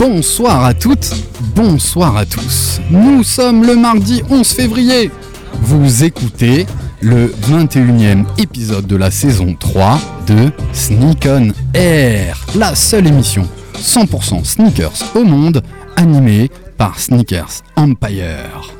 Bonsoir à toutes, bonsoir à tous. Nous sommes le mardi 11 février. Vous écoutez le 21e épisode de la saison 3 de Sneak on Air, la seule émission 100% sneakers au monde animée par Sneakers Empire.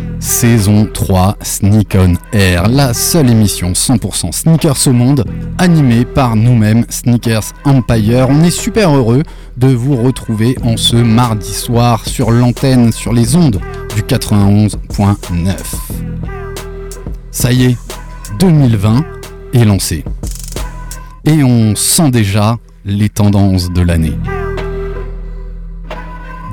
saison 3, Sneak on Air, la seule émission 100% sneakers au monde, animée par nous-mêmes, Sneakers Empire. On est super heureux de vous retrouver en ce mardi soir sur l'antenne, sur les ondes du 91.9. Ça y est, 2020 est lancé. Et on sent déjà les tendances de l'année.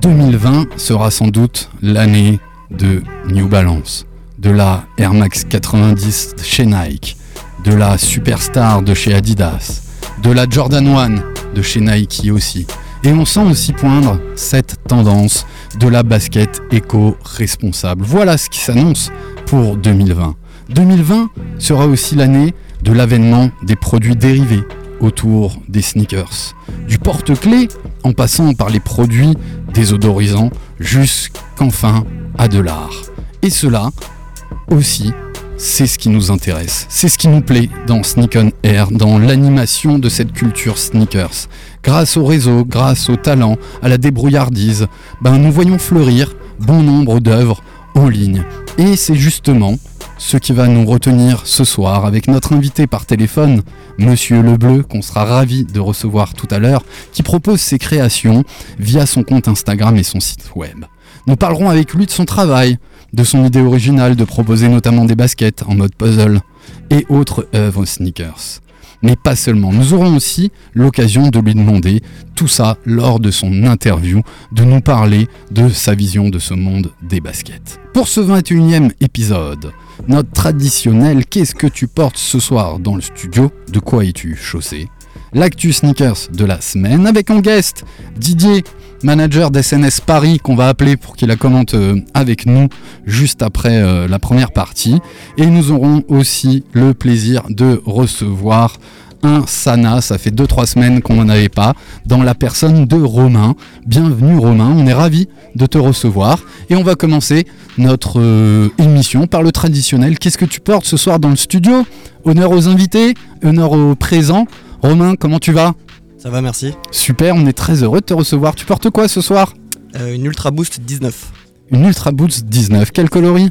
2020 sera sans doute l'année de New Balance, de la Air Max 90 chez Nike, de la Superstar de chez Adidas, de la Jordan 1 de chez Nike aussi. Et on sent aussi poindre cette tendance de la basket éco-responsable. Voilà ce qui s'annonce pour 2020. 2020 sera aussi l'année de l'avènement des produits dérivés autour des sneakers. Du porte-clés en passant par les produits désodorisants jusqu'enfin à de l'art. Et cela aussi, c'est ce qui nous intéresse. C'est ce qui nous plaît dans Sneak on Air, dans l'animation de cette culture sneakers. Grâce au réseau, grâce au talent, à la débrouillardise, ben nous voyons fleurir bon nombre d'œuvres en ligne. Et c'est justement ce qui va nous retenir ce soir avec notre invité par téléphone, Monsieur Lebleu, qu'on sera ravi de recevoir tout à l'heure, qui propose ses créations via son compte Instagram et son site web. Nous parlerons avec lui de son travail, de son idée originale de proposer notamment des baskets en mode puzzle et autres œuvres sneakers. Mais pas seulement, nous aurons aussi l'occasion de lui demander tout ça lors de son interview, de nous parler de sa vision de ce monde des baskets. Pour ce 21e épisode, notre traditionnel Qu'est-ce que tu portes ce soir dans le studio? De quoi es-tu chaussé? L'actu sneakers de la semaine avec en guest Didier, manager d'SNS Paris qu'on va appeler pour qu'il la commente euh, avec nous juste après euh, la première partie. Et nous aurons aussi le plaisir de recevoir un Sana, ça fait 2-3 semaines qu'on n'en avait pas, dans la personne de Romain. Bienvenue Romain, on est ravi de te recevoir. Et on va commencer notre euh, émission par le traditionnel. Qu'est-ce que tu portes ce soir dans le studio? Honneur aux invités, honneur aux présents. Romain, comment tu vas? Ça va, merci. Super, on est très heureux de te recevoir. Tu portes quoi ce soir? Euh, une Ultra Boost 19. Une Ultra Boost 19. Quel coloris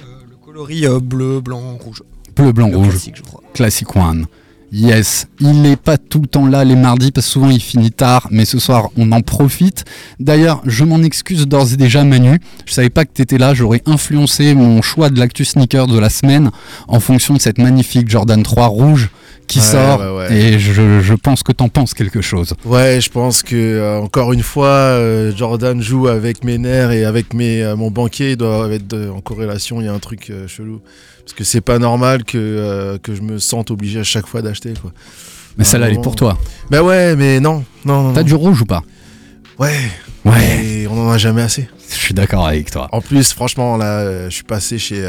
Euh, le coloris euh, bleu, blanc, rouge. Bleu, blanc, Le rouge. classique, je crois. Classic One. Yes, il n'est pas tout le temps là les mardis parce que souvent il finit tard, mais ce soir on en profite. D'ailleurs, je m'en excuse d'ores et déjà Manu, je savais pas que tu étais là, j'aurais influencé mon choix de l'actu sneaker de la semaine en fonction de cette magnifique Jordan 3 rouge qui Ouais, sort ouais, ouais. et je, je pense que t'en penses quelque chose. Ouais, je pense que euh, encore une fois, euh, Jordan joue avec mes nerfs et avec mes, euh, mon banquier il doit être de- en corrélation. Il y a un truc chelou parce que c'est pas normal que que je me sente obligé à chaque fois d'acheter quoi. Mais celle-là elle est pour toi. Bah ouais, mais non, non, non. T'as du rouge ou pas? Ouais, Ouais, et on en a jamais assez. je suis d'accord avec toi. En plus, franchement, là, je suis passé chez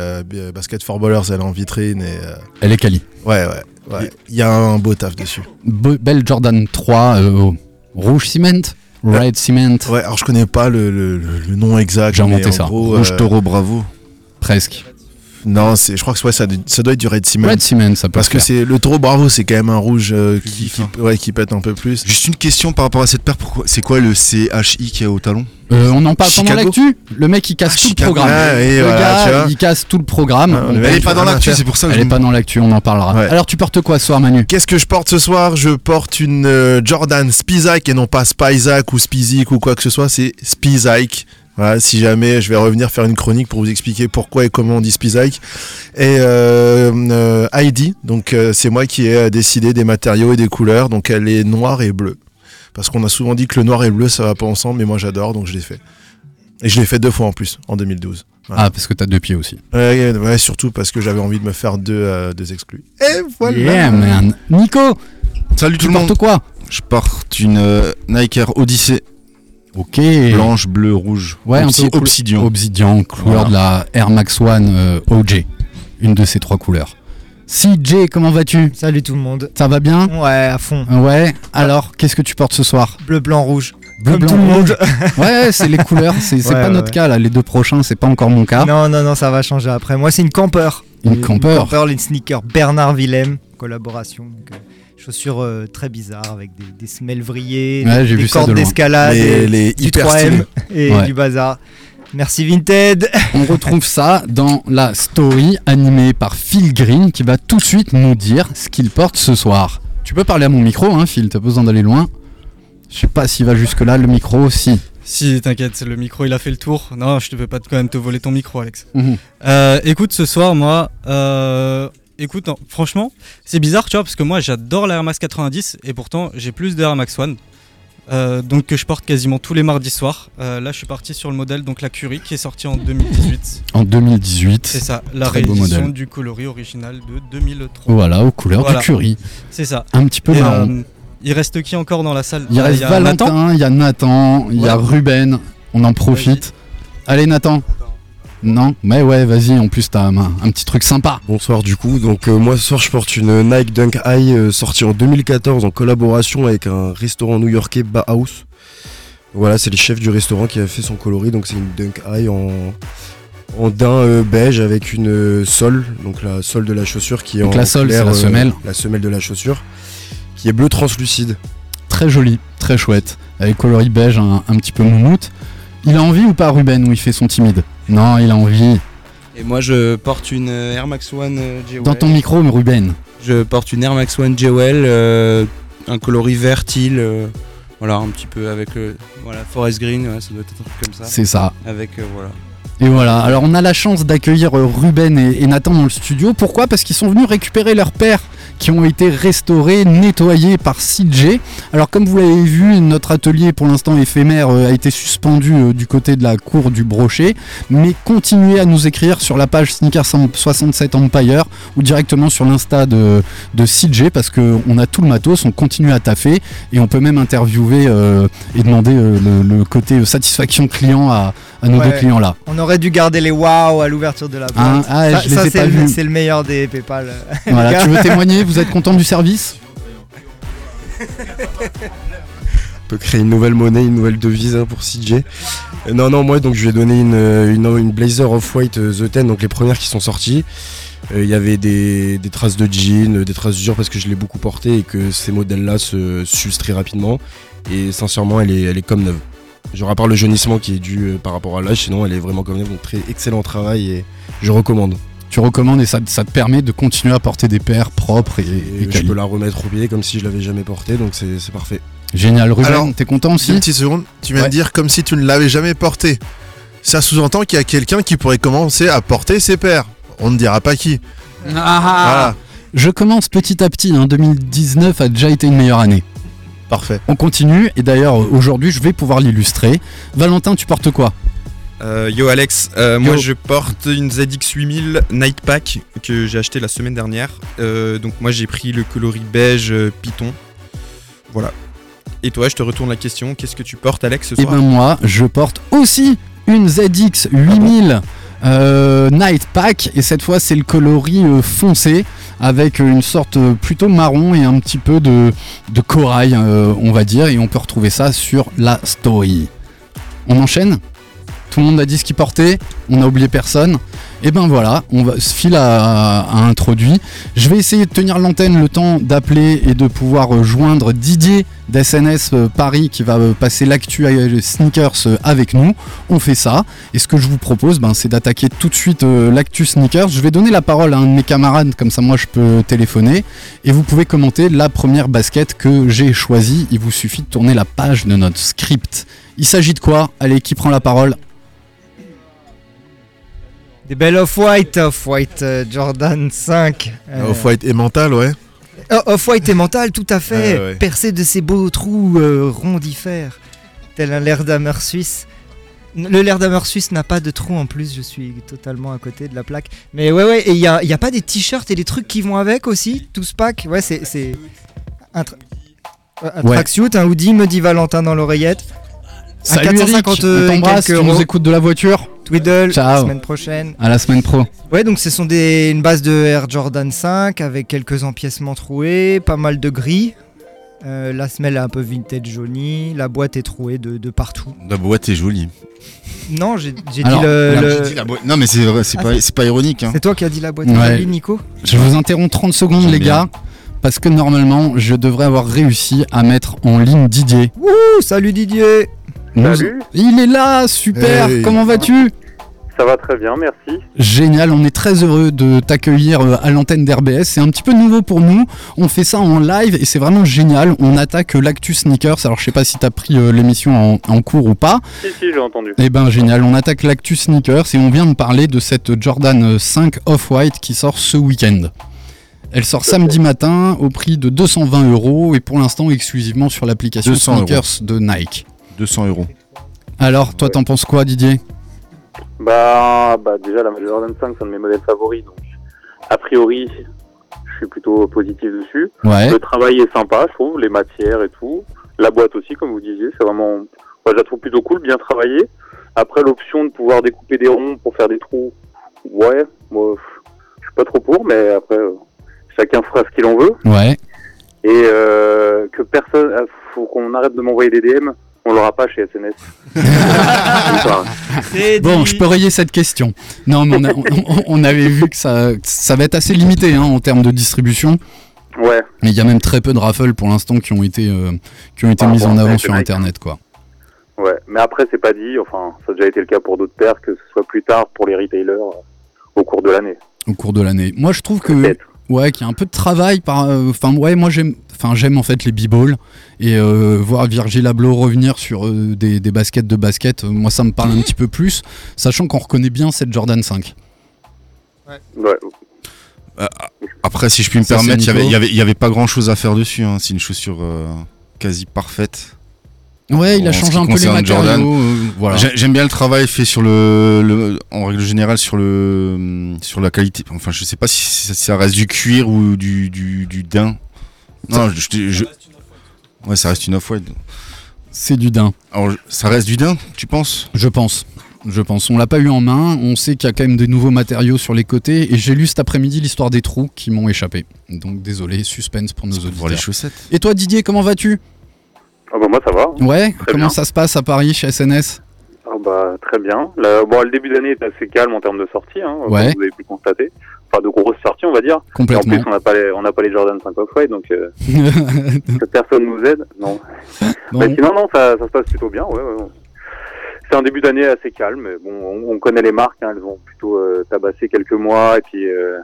Basket for Ballers, elle est en vitrine et Elle est quali. ouais, ouais, ouais. Il y a un beau taf dessus. Be- belle Jordan 3 euh, rouge cement, red cement, Ouais, alors je connais pas le, le- le- le nom exact. J'ai inventé ça. gros, Rouge euh, taureau bravo. presque. Non, c'est, je crois que ouais, ça, ça doit être du Red Cement. Red Cement, ça peut Parce que c'est le taureau bravo, c'est quand même un rouge euh, qui, qui- ouais, qui pète un peu plus. Juste une question par rapport à cette paire. Pourquoi C'est quoi le CHI qui est au talon? Euh, on en parle pendant Chicago l'actu. Le mec il casse Ah, tout Chicago. le programme. Ah, et le voilà, gars, tu vois. il casse tout le programme. Ah, Elle est pas dans l'actu, c'est pour ça que Elle je est pas dans l'actu, on en parlera. Ouais. Alors tu portes quoi ce soir Manu? Qu'est-ce que je porte ce soir? Je porte une euh, Jordan Spizak et non pas Spizak ou Spizik ou quoi que ce soit, c'est Spizak. Voilà, si jamais je vais revenir faire une chronique pour vous expliquer pourquoi et comment on dit Spizak. Et euh, euh, Heidi, donc euh, c'est moi qui ai décidé des matériaux et des couleurs, donc elle est noire et bleue. Parce qu'on a souvent dit que le noir et le bleu ça va pas ensemble, mais moi j'adore donc je l'ai fait. Et je l'ai fait deux fois en plus, en 2012. Voilà. Ah parce que t'as deux pieds aussi. Ouais, ouais, surtout parce que j'avais envie de me faire deux, euh, deux exclus. Et voilà Yeah man. Nico, Salut tout le monde. quoi Je porte une euh, Nike Air Odyssey Ok. blanche, bleue, rouge. Ouais, un Obsi- peu couleur- obsidian. Obsidian, couleur Voilà. de la Air Max One euh, OG. Une de ces trois couleurs. CJ, comment vas-tu? Salut tout le monde. Ça va bien? Ouais, à fond. Ouais? Alors, qu'est-ce que tu portes ce soir? Bleu, blanc, rouge. Bleu, Comme blanc, tout le rouge. monde. Ouais, c'est les couleurs. C'est Ouais, pas ouais, notre ouais. cas là. Les deux prochains, c'est pas encore mon cas. Non, non, non, ça va changer après. Moi, c'est une camper. Une camper. Une camper, une sneaker Bernard Willem, collaboration. Donc, euh, chaussures euh, très bizarres avec des, des semelles vrillées, Ouais, des, cordes d'escalade, Les- des- les du hyper 3M stylés. et Ouais. du bazar. Merci Vinted. On retrouve ça dans la story animée par Phil Green qui va tout de suite nous dire ce qu'il porte ce soir. Tu peux parler à mon micro, hein, Phil, t'as pas besoin d'aller loin. Je sais pas s'il va jusque-là, le micro, si. Si, t'inquiète, le micro il a fait le tour. Non, je te veux pas quand même te voler ton micro, Alex. Mhm. Euh, écoute, ce soir, moi, euh, écoute, non, franchement, c'est bizarre, tu vois, parce que moi j'adore la Air Max 90 et pourtant j'ai plus de Air Max One. euh, donc que je porte quasiment tous les mardis soirs. Euh, là, je suis parti sur le modèle donc la Curie qui est sorti en 2018. En 2018. C'est ça, la réédition du coloris original de 2003. Voilà, aux couleurs Voilà. du curry. C'est ça. Un petit peu Et, marron. euh, il reste qui encore dans la salle il Euh, reste y a Valentin, il y a Nathan, il y a. Ruben. On en profite. Allez, Nathan. Non Mais ouais, vas-y, en plus t'as un, un petit truc sympa. Bonsoir du coup, donc euh, moi ce soir je porte une Nike Dunk High euh, sortie en 2014 en collaboration avec un restaurant new-yorkais Bauhaus. Voilà, c'est le chef du restaurant qui a fait son coloris, donc c'est une Dunk High en, en daim euh, beige avec une sole, donc la sole de la chaussure qui est Donc en la sole, c'est la semelle. la semelle de la chaussure, qui est bleu translucide. Très joli, très chouette. Avec coloris beige, un, un petit peu moumoute. Il a envie ou pas, Ruben, ou il fait son timide Non, il a envie. Et moi je porte une euh, Air Max One euh, Jewel. Dans ton micro, Ruben. Je porte une Air Max One Jewel, euh, un coloris vert teal, euh, voilà un petit peu avec euh, voilà forest green, ouais, ça doit être un truc comme ça. C'est ça. Avec voilà. Et voilà, alors on a la chance d'accueillir Ruben et, et Nathan dans le studio. Pourquoi? Parce qu'ils sont venus récupérer leurs paires qui ont été restaurées, nettoyées par CJ. Alors comme vous l'avez vu, notre atelier pour l'instant éphémère euh, a été suspendu euh, du côté de la cour du Brochet. Mais continuez à nous écrire sur la page Sneakers 67 Empire ou directement sur l'insta de, de CJ parce qu'on a tout le matos, on continue à taffer et on peut même interviewer euh, et demander euh, le, le côté satisfaction client à, à nos Ouais. deux clients là. On aurait dû garder les waouh à l'ouverture de la boîte. Hein, ah, ça, c'est le, le meilleur des PayPal. Voilà, tu veux témoigner Vous êtes content du service On peut créer une nouvelle monnaie, une nouvelle devise hein, pour CJ. Euh, non, non, moi donc je lui ai donné une, euh, une, Blazer Off-White euh, The Ten, donc les premières qui sont sorties. Il y avait des, des traces de jean, des traces d'usure parce que je l'ai beaucoup porté et que ces modèles-là se s'usent très rapidement. Et sincèrement, elle est, elle est comme neuve. Genre à part le jaunissement qui est dû par rapport à l'âge, sinon elle est vraiment comme neuve. Donc très excellent travail et je recommande. Tu recommandes et ça, ça te permet de continuer à porter des paires propres et, et Et je peux la remettre au pied comme si je l'avais jamais porté, donc c'est parfait. Génial, Ruben, t'es content aussi Une petite seconde, tu viens Ouais. de dire comme si tu ne l'avais jamais porté. Ça sous-entend qu'il y a quelqu'un qui pourrait commencer à porter ses paires. On ne dira pas qui. Voilà. Je commence petit à petit, hein, 2019 a déjà été une meilleure année. Parfait. On continue et d'ailleurs aujourd'hui je vais pouvoir l'illustrer. Valentin, tu portes quoi? Euh, yo Alex, euh, moi je porte une ZX 8000 Night Pack que j'ai acheté la semaine dernière. Euh, donc moi j'ai pris le coloris beige Python. Voilà. Et toi, je te retourne la question. Qu'est-ce que tu portes Alex ce Et soir ben moi, je porte aussi une ZX 8000 euh, Night Pack et cette fois c'est le coloris foncé avec une sorte plutôt marron et un petit peu de, de corail on va dire et on peut retrouver ça sur la story. On enchaîne? Tout le monde a dit ce qu'il portait, on a oublié personne. Et ben voilà, on va, Phil a, a introduit. Je vais essayer de tenir l'antenne le temps d'appeler et de pouvoir joindre Didier d'SNS euh, Paris qui va euh, passer l'actu euh, sneakers avec nous. On fait ça. Et ce que je vous propose, ben, c'est d'attaquer tout de suite l'actu sneakers. Je vais donner la parole à un de mes camarades, comme ça moi je peux téléphoner. Et vous pouvez commenter la première basket que j'ai choisie. Il vous suffit de tourner la page de notre script. Il s'agit de quoi? Allez, qui prend la parole? Des belles Off-White, Off-White euh, Jordan 5. euh, Off-White et mental, ouais. Oh, Off-White et mental, tout à fait. Ouais, ouais. Percé de ces beaux trous euh, rondifères, tel un l'air d'hammer suisse. Le l'air d'hammer suisse n'a pas de trou en plus, je suis totalement à côté de la plaque. Mais ouais, ouais, et il n'y a, y a pas des t-shirts et des trucs qui vont avec aussi, tout ce pack Ouais, c'est. c'est un tra- un Ouais. tracksuit, un hoodie, me dit Valentin dans l'oreillette. Un Salut Eric, 450 on et quelques tu nous écoutes de la voiture Twiddle, Ciao. la semaine prochaine. À la semaine pro. Ouais, donc ce sont des, une base de Air Jordan 5 avec quelques empiècements troués, pas mal de gris. Euh, la semelle est un peu vintage jaunie, la boîte est trouée de, de partout. La boîte est jolie. Non, j'ai dit Alors, le. Non, le- j'ai dit la boîte- non, mais c'est Ah, pas, ironique. Hein. C'est toi qui as dit la boîte Ouais. jolie, Nico Je vous interromps 30 secondes, les bien. gars, parce que normalement, je devrais avoir réussi à mettre en ligne Didier. Wouh, salut Didier Nous- Salut. Il est là, super, Hey. comment vas-tu? Ça va très bien, merci. Génial, on est très heureux de t'accueillir euh, à l'antenne d'RBS. C'est un petit peu nouveau pour nous. On fait ça en live et c'est vraiment génial. On attaque euh, l'actu sneakers. Alors je sais pas si t'as pris euh, l'émission en, en cours ou pas. Si, si, j'ai entendu. Eh ben génial, on attaque l'actu sneakers et on vient de parler de cette Jordan 5 Off-White qui sort ce week-end. Elle sort samedi matin au prix de 220 euros et pour l'instant exclusivement sur l'application 200 euros. Sneakers de Nike. 200 euros. Alors toi t'en penses quoi Didier? Bah, bah déjà, la Jordan 5, c'est un de mes modèles favoris, donc a priori, je suis plutôt positif dessus. Ouais. Le travail est sympa, je trouve, les matières et tout. La boîte aussi, comme vous disiez, c'est vraiment... Moi, je la trouve plutôt cool, bien travaillée. Après, l'option de pouvoir découper des ronds pour faire des trous, ouais, moi, je suis pas trop pour, mais après, euh, chacun fera ce qu'il en veut. Ouais. Et euh, que personne... euh, faut qu'on arrête de m'envoyer des DM, on l'aura pas chez SNS. Bon, je peux rayer cette question. Non, mais on, a- on- on avait vu que ça, ça va être assez limité hein, en termes de distribution. Ouais. Mais il y a même très peu de raffles pour l'instant qui ont été, euh, qui ont été mises en avant sur. Internet, quoi. Ouais, mais après c'est pas dit, enfin ça a déjà été le cas pour d'autres paires, que ce soit plus tard pour les retailers euh, au cours de l'année. au cours de l'année. Moi, je trouve que ouais, qu'il y a un peu de travail par. euh, Enfin, ouais, moi j'aime. Enfin, j'aime en fait les b-balls et euh, voir Virgil Abloh revenir sur euh, des, des baskets de basket. euh, moi, ça me parle un petit peu plus, sachant qu'on reconnaît bien cette Jordan 5. Ouais. Euh, après, si je puis me Ça, permettre, il y avait- Nico. il y avait, il y avait pas grand chose à faire dessus. hein. C'est une chaussure euh, quasi parfaite. Ouais, il a changé un peu les matériaux. euh, voilà. J'aime bien le travail fait sur le, le- en règle générale sur le, sur la qualité. Enfin, je sais pas si ça, ça reste du cuir ou du, du, du daim. Non, je- je- ouais, ça reste une off-white. C'est du daim. Alors, ça reste du daim, tu penses? Je pense. Je pense. On l'a pas eu en main. On sait qu'il y a quand même des nouveaux matériaux sur les côtés. Et j'ai lu cet après-midi l'histoire des trous qui m'ont échappé. Donc désolé, suspense pour nos auditeurs. les chaussettes. Et toi, Didier, comment vas-tu? Ah bah moi ça va. Ouais. Très comment bien. ça se passe à Paris chez SNS Ah bah très bien. Là, bon, le début d'année est assez calme en termes de sorties, hein, comme Ouais. vous avez pu le constater. Enfin de grosses sorties on va dire. Complètement. Et en plus on n'a pas les, on n'a pas les Jordan 5 off-white donc euh, personne nous aide. Non. Mais sinon non ça, ça se passe plutôt bien. Ouais, ouais. C'est un début d'année assez calme. mais Bon on, on connaît les marques, hein, elles ont plutôt euh, tabassé quelques mois et puis euh,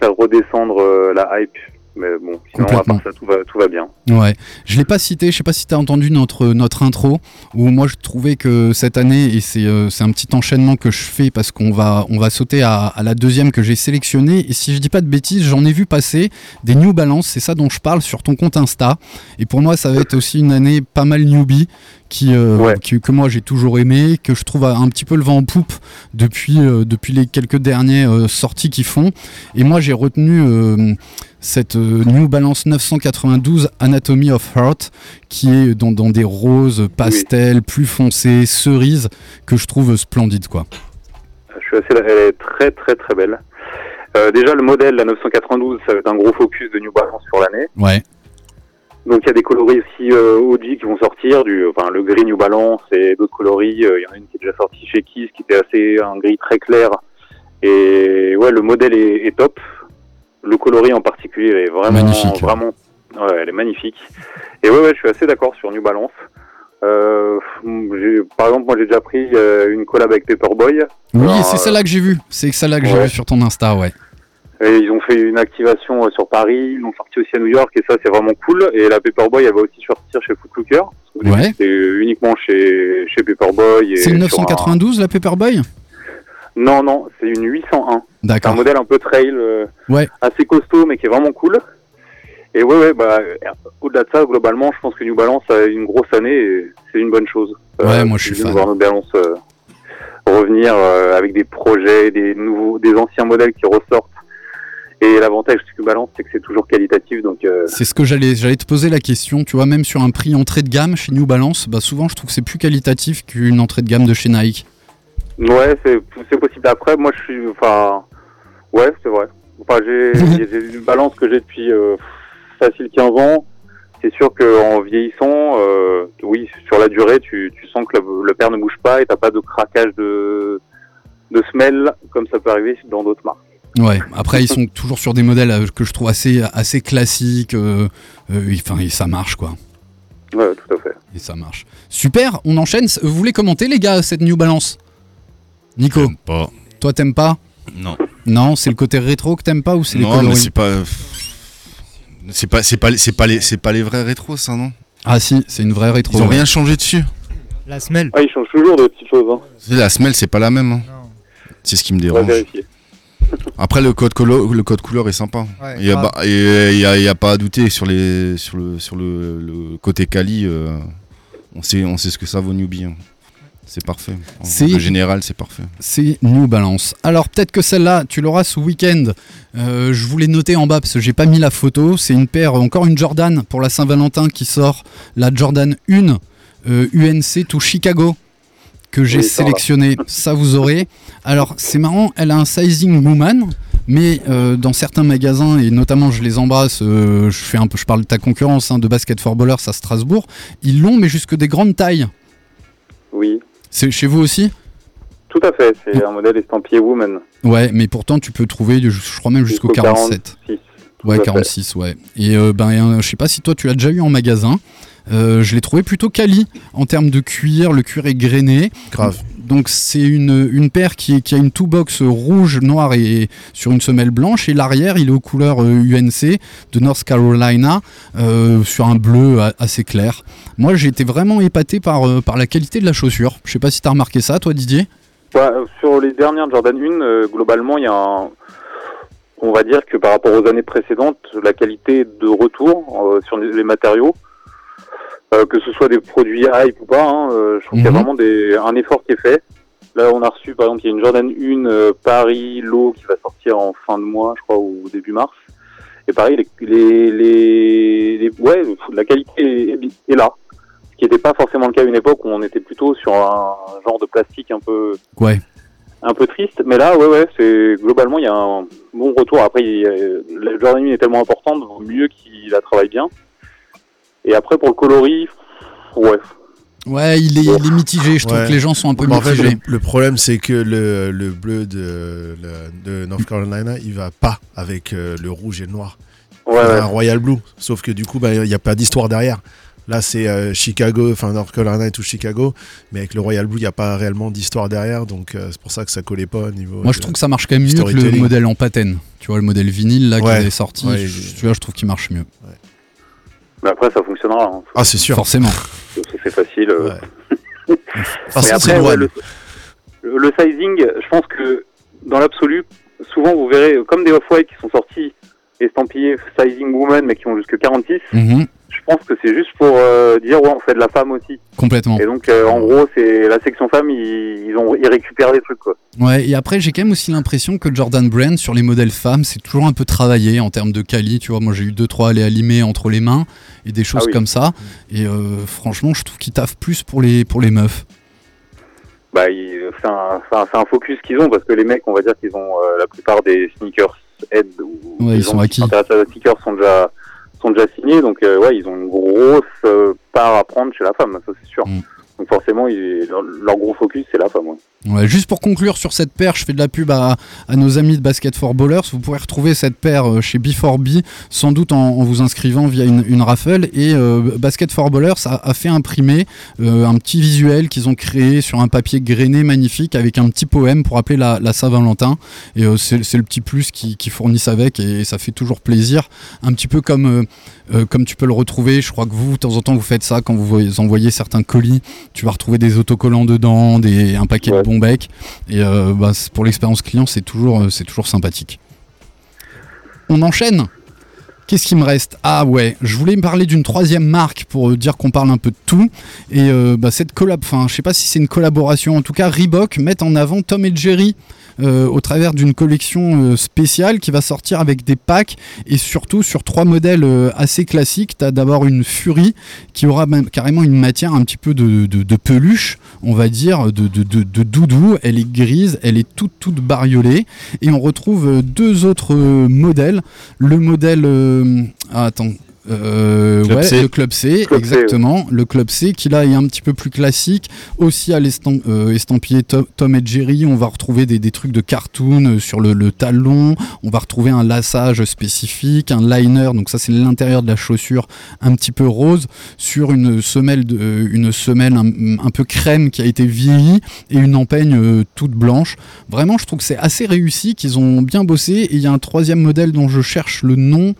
faire redescendre euh, la hype. Mais bon sinon à Complètement. part ça tout va tout va bien. Ouais, je l'ai pas cité, je sais pas si tu as entendu notre, notre intro, où moi je trouvais que cette année, et c'est euh, un petit enchaînement que je fais parce qu'on va, on va sauter à, à la deuxième que j'ai sélectionnée, et si je dis pas de bêtises, j'en ai vu passer des New Balance, c'est ça dont je parle sur ton compte Insta, et pour moi ça va être aussi une année pas mal newbie, qui, euh, qui- que moi j'ai toujours aimé, que je trouve un petit peu le vent en poupe depuis, euh, depuis les quelques dernières euh, sorties qu'ils font, et moi j'ai retenu... cette New Balance 992 Anatomy of Heart qui est dans, dans des roses pastel plus foncés, cerises que je trouve splendide quoi. Je suis assez, elle est très très très belle. Déjà le modèle, la 992, ça va être un gros focus de New Balance sur l'année. Ouais. Donc il y a des coloris aussi euh, OG qui vont sortir, du, enfin le gris New Balance et d'autres coloris. Euh, Il y en a une qui est déjà sortie chez Kiss, qui était assez un gris très clair Et ouais, le modèle est, est top. Le coloris en particulier est vraiment, Magnifique. vraiment, ouais, elle est magnifique. Et ouais, ouais, je suis assez d'accord sur New Balance. Euh, par exemple, moi j'ai déjà pris euh, une collab avec Paperboy. Oui, c'est celle-là que j'ai vue. C'est celle-là que j'ai vue sur ton Insta, ouais. Et ils ont fait une activation euh, sur Paris, ils l'ont sorti aussi à New York et ça c'est vraiment cool. Et la Paperboy elle va aussi sortir chez Foot Locker. Parce que Ouais. C'est uniquement chez, chez Paperboy. C'est une sur un- 992, la Paperboy? Non, non, c'est une 801. C'est un D'accord. modèle un peu trail, euh, Ouais. assez costaud mais qui est vraiment cool. Et ouais, ouais, bah, euh, au-delà de ça, globalement, je pense que New Balance a une grosse année et c'est une bonne chose. Ouais, moi, je suis fan. de voir New Balance euh, revenir euh, avec des projets, des nouveaux, des anciens modèles qui ressortent. Et l'avantage de New Balance, c'est que c'est toujours qualitatif, donc euh, C'est ce que j'allais j'allais te poser la question, tu vois, même sur un prix entrée de gamme chez New Balance, bah souvent je trouve que c'est plus qualitatif qu'une entrée de gamme de chez Nike. ouais, c'est c'est possible. Après, moi, je suis, enfin, ouais, c'est vrai. Enfin, j'ai j'ai une balance que j'ai depuis euh, facile 15 ans. C'est sûr qu'en vieillissant, euh, oui, sur la durée, tu, tu sens que le, le père ne bouge pas et t'as pas de craquage de, de semelle comme ça peut arriver dans d'autres marques. Ouais, après ils sont toujours sur des modèles euh, que je trouve assez, assez classiques, euh, euh, enfin et ça marche quoi. Ouais, tout à fait. Et ça marche. Super, on enchaîne. Vous voulez commenter les gars cette New Balance? Nico? Pas. Toi t'aimes pas? Non. Non, c'est le côté rétro que t'aimes pas ou c'est les Non, mais c'est pas. C'est pas, c'est pas, c'est pas les, c'est pas les vrais rétros, ça, non? Ah si, c'est une vraie rétro. Ils ont rien changé dessus. La semelle. Ah, ils changent toujours de petites choses. Hein. La semelle, c'est pas la même. hein. C'est ce qui me On va dérange. Après, le code, colo- le code couleur est sympa. Ouais, il y a, bah, pas à douter sur, les, sur, le, sur le, le côté Kali. euh, on, sait, on sait ce que ça vaut Newbie. hein. C'est parfait. En générale, c'est parfait. c'est New Balance. Alors peut-être que celle-là, tu l'auras ce week-end. Euh, je voulais noter en bas parce que j'ai pas mis la photo. C'est une paire, encore une Jordan pour la Saint-Valentin qui sort, la Jordan 1 euh, UNC to Chicago que j'ai sélectionné. Ça vous aurez. Alors c'est marrant, elle a un sizing woman. Mais euh, dans certains magasins, et notamment je les embrasse, euh, je, fais un peu, je parle de ta concurrence hein, de Basket for Ballers à Strasbourg, ils l'ont mais jusque des grandes tailles. Oui, C'est chez vous aussi? Tout à fait. C'est un modèle estampillé Woman. Ouais, mais pourtant tu peux trouver, je crois même jusqu'au 47. 46. Ouais, Tout à fait. 46, ouais. Et euh, ben, euh, je sais pas si toi tu l'as déjà eu en magasin. Euh, je l'ai trouvé plutôt quali en termes de cuir. Le cuir est grainé. Grave. Donc c'est une, une paire qui, qui a une two-box rouge, noire et sur une semelle blanche. Et l'arrière, il est aux couleurs euh, UNC de North Carolina euh, sur un bleu a- assez clair. Moi, j'ai été vraiment épaté par, euh, par la qualité de la chaussure. Je sais pas si tu as remarqué ça, toi, Didier. Bah, euh, sur les dernières Jordan 1, euh, globalement, il y a un... On va dire que par rapport aux années précédentes, la qualité de retour euh, sur les matériaux, euh, que ce soit des produits hype ou pas, hein, euh, je trouve qu'il y a Mhm. vraiment des... un effort qui est fait. Là, on a reçu, par exemple, il y a une Jordan 1 euh, Paris Low qui va sortir en fin de mois, je crois, ou début mars. Et pareil, les, les, les, les- ouais, la qualité est, est là. Ce qui n'était pas forcément le cas à une époque où on était plutôt sur un genre de plastique un peu Ouais. un peu triste, mais là, ouais, ouais, c'est globalement il y a un bon retour. Après, il a- la Jordan 1 est tellement importante, vaut mieux qu'il la travaille bien. Et après pour le coloris, ouais, Ouais, il est, il est mitigé. Je trouve Ouais. que les gens sont un peu en fait, mitigés. le, le problème, c'est que le, le bleu de, le- de North Carolina, il va pas avec euh, le rouge et le noir. Ouais, Il y a ouais. un Royal Blue. Sauf que du coup, bah, il n'y a pas d'histoire derrière. Là, c'est euh, Chicago, enfin North Carolina et tout Chicago. Mais avec le Royal Blue, il n'y a pas réellement d'histoire derrière. Donc, euh, c'est pour ça que ça collait pas au niveau. Moi, je trouve que ça marche quand même mieux que le modèle en patène. Tu vois, le modèle vinyle là Ouais. qui est sorti, Ouais, je, tu vois, je trouve qu'il marche mieux. Mais après ça fonctionnera. hein. Ah, c'est sûr. Forcément. C'est facile. euh. Façon, après, ouais, le, le sizing, je pense que dans l'absolu, souvent vous verrez comme des off-white qui sont sortis estampillés sizing woman mais qui ont jusque 46. Mhm. Je pense que c'est juste pour euh, dire ouais on fait de la femme aussi. Complètement. Et donc euh, en gros c'est la section femme ils, ils ont ils récupèrent des trucs quoi. Ouais, et après, j'ai quand même aussi l'impression que Jordan Brand, sur les modèles femmes, c'est toujours un peu travaillé en termes de quali. Tu vois, moi, j'ai eu 2-3 allées alimées entre les mains et des choses Ah oui. comme ça. Et euh, franchement, je trouve qu'ils taffent plus pour les, pour les meufs. Bah, c'est un, focus qu'ils ont parce que les mecs, on va dire qu'ils ont la plupart des sneakers head ou Ouais, les ils sont qui acquis. la sneakers sont déjà sont déjà signés donc euh, ouais ils ont une grosse euh, part à prendre chez la femme ça c'est sûr. Mm. Donc forcément, leur, gros focus, c'est la femme. Ouais. Ouais, juste pour conclure sur cette paire, je fais de la pub à, nos amis de Basket for Ballers. Vous pourrez retrouver cette paire euh, chez B4B, sans doute en, vous inscrivant via une, raffle. Et euh, Basket for Ballers a, a fait imprimer euh, un petit visuel qu'ils ont créé sur un papier grainé magnifique avec un petit poème pour appeler la, la Saint-Valentin. Et c'est le petit plus qu'ils qui fournissent avec et ça fait toujours plaisir. Un petit peu comme, comme tu peux le retrouver. Je crois que vous, de temps en temps, vous faites ça quand vous voyez- envoyez certains colis. Tu vas retrouver des autocollants dedans, des, un paquet de bons becs. Et euh, bah, pour l'expérience client, c'est toujours, euh, c'est toujours sympathique. On enchaîne. Qu'est-ce qui me reste? Ah ouais, je voulais me parler d'une troisième marque pour euh, dire qu'on parle un peu de tout. Et euh, bah, cette collab, enfin, je sais pas si c'est une collaboration. En tout cas, Reebok met en avant Tom et Jerry euh, au travers d'une collection spéciale qui va sortir avec des packs et surtout sur trois modèles assez classiques. Tu as d'abord une Fury qui aura carrément une matière un petit peu de, peluche, on va dire, de, de- doudou. Elle est grise, elle est toute toute bariolée. Et on retrouve deux autres modèles. Le modèle... euh, ah, attends. Euh, Club ouais, C. le club C, Club C, exactement. Le club C qui là est un petit peu plus classique, aussi à l'estam- euh, estampillé Tom, Tom et Jerry. On va retrouver des, des trucs de cartoon euh, sur le, le talon. On va retrouver un lassage spécifique, un liner. Donc ça c'est l'intérieur de la chaussure, un petit peu rose sur une semelle, de, une semelle un, un peu crème qui a été vieillie et une empeigne euh, toute blanche. Vraiment, je trouve que c'est assez réussi, qu'ils ont bien bossé. Et il y a un troisième modèle dont je cherche le nom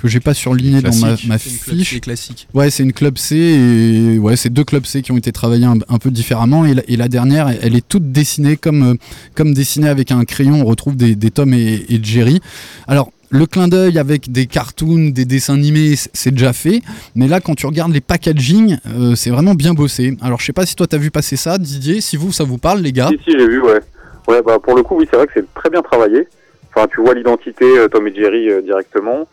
que j'ai pas surligné dans ma, Classique. ma C'est une club fiche. C classique. Ouais, c'est une club C et ouais, c'est deux clubs C qui ont été travaillés un, un peu différemment et la, et la dernière, elle est toute dessinée comme euh, comme dessinée avec un crayon. On retrouve des, des Tom et, et Jerry. Alors le clin d'œil avec des cartoons, des dessins animés, c'est déjà fait. Mais là, quand tu regardes les packaging, euh, c'est vraiment bien bossé. Alors, je sais pas si toi t'as vu passer ça, Didier. Si vous, ça vous parle, les gars. Si, si, j'ai vu, ouais. Ouais, bah pour le coup, oui, c'est vrai que c'est très bien travaillé. Enfin, tu vois l'identité euh, Tom et Jerry euh, directement.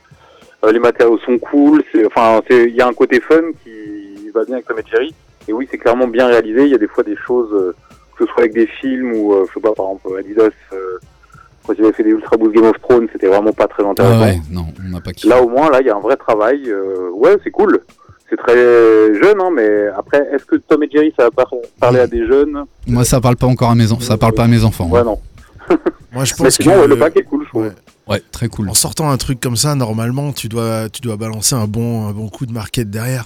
Euh, les matériaux sont cool. Enfin, il y a un côté fun qui va bien avec Tom et Jerry. Et oui, c'est clairement bien réalisé. Il y a des fois des choses, euh, que ce soit avec des films ou, euh, je sais pas, par exemple, Adidas. Quand ils avaient fait des Ultra Boost Game of Thrones, c'était vraiment pas très intéressant. Ah ouais, non, on n'a pas kiffé. Là, au moins, là, il y a un vrai travail. euh, ouais, c'est cool. C'est très jeune, hein, mais après, est-ce que Tom et Jerry, ça va par- parler à des jeunes? Moi, ça parle pas encore à mes enfants. Ça parle pas à mes enfants. Ouais, non. Moi, je pense sinon, que ouais, le pack est cool, je trouve. Ouais. Ouais, très cool. En sortant un truc comme ça, normalement, tu dois, tu dois balancer un bon, un bon coup de market derrière.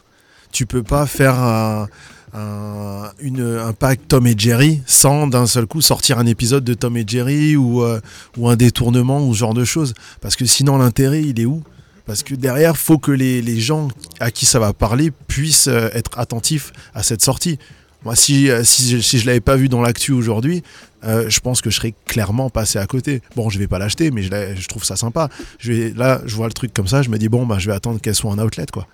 Tu peux pas faire un, un, une- un pack Tom et Jerry sans d'un seul coup sortir un épisode de Tom et Jerry ou, euh, ou un détournement ou ce genre de choses. Parce que sinon, l'intérêt, il est où? Parce que derrière, faut que les, les gens à qui ça va parler puissent euh, être attentifs à cette sortie. Moi, si, euh, si, je- si je l'avais pas vu dans l'actu aujourd'hui, euh, je pense que je serais clairement passé à côté. Bon, je vais pas l'acheter, mais je, trouve ça sympa. Je vais, là, je vois le truc comme ça, je me dis, bon, bah, je vais attendre qu'elle soit en outlet, quoi.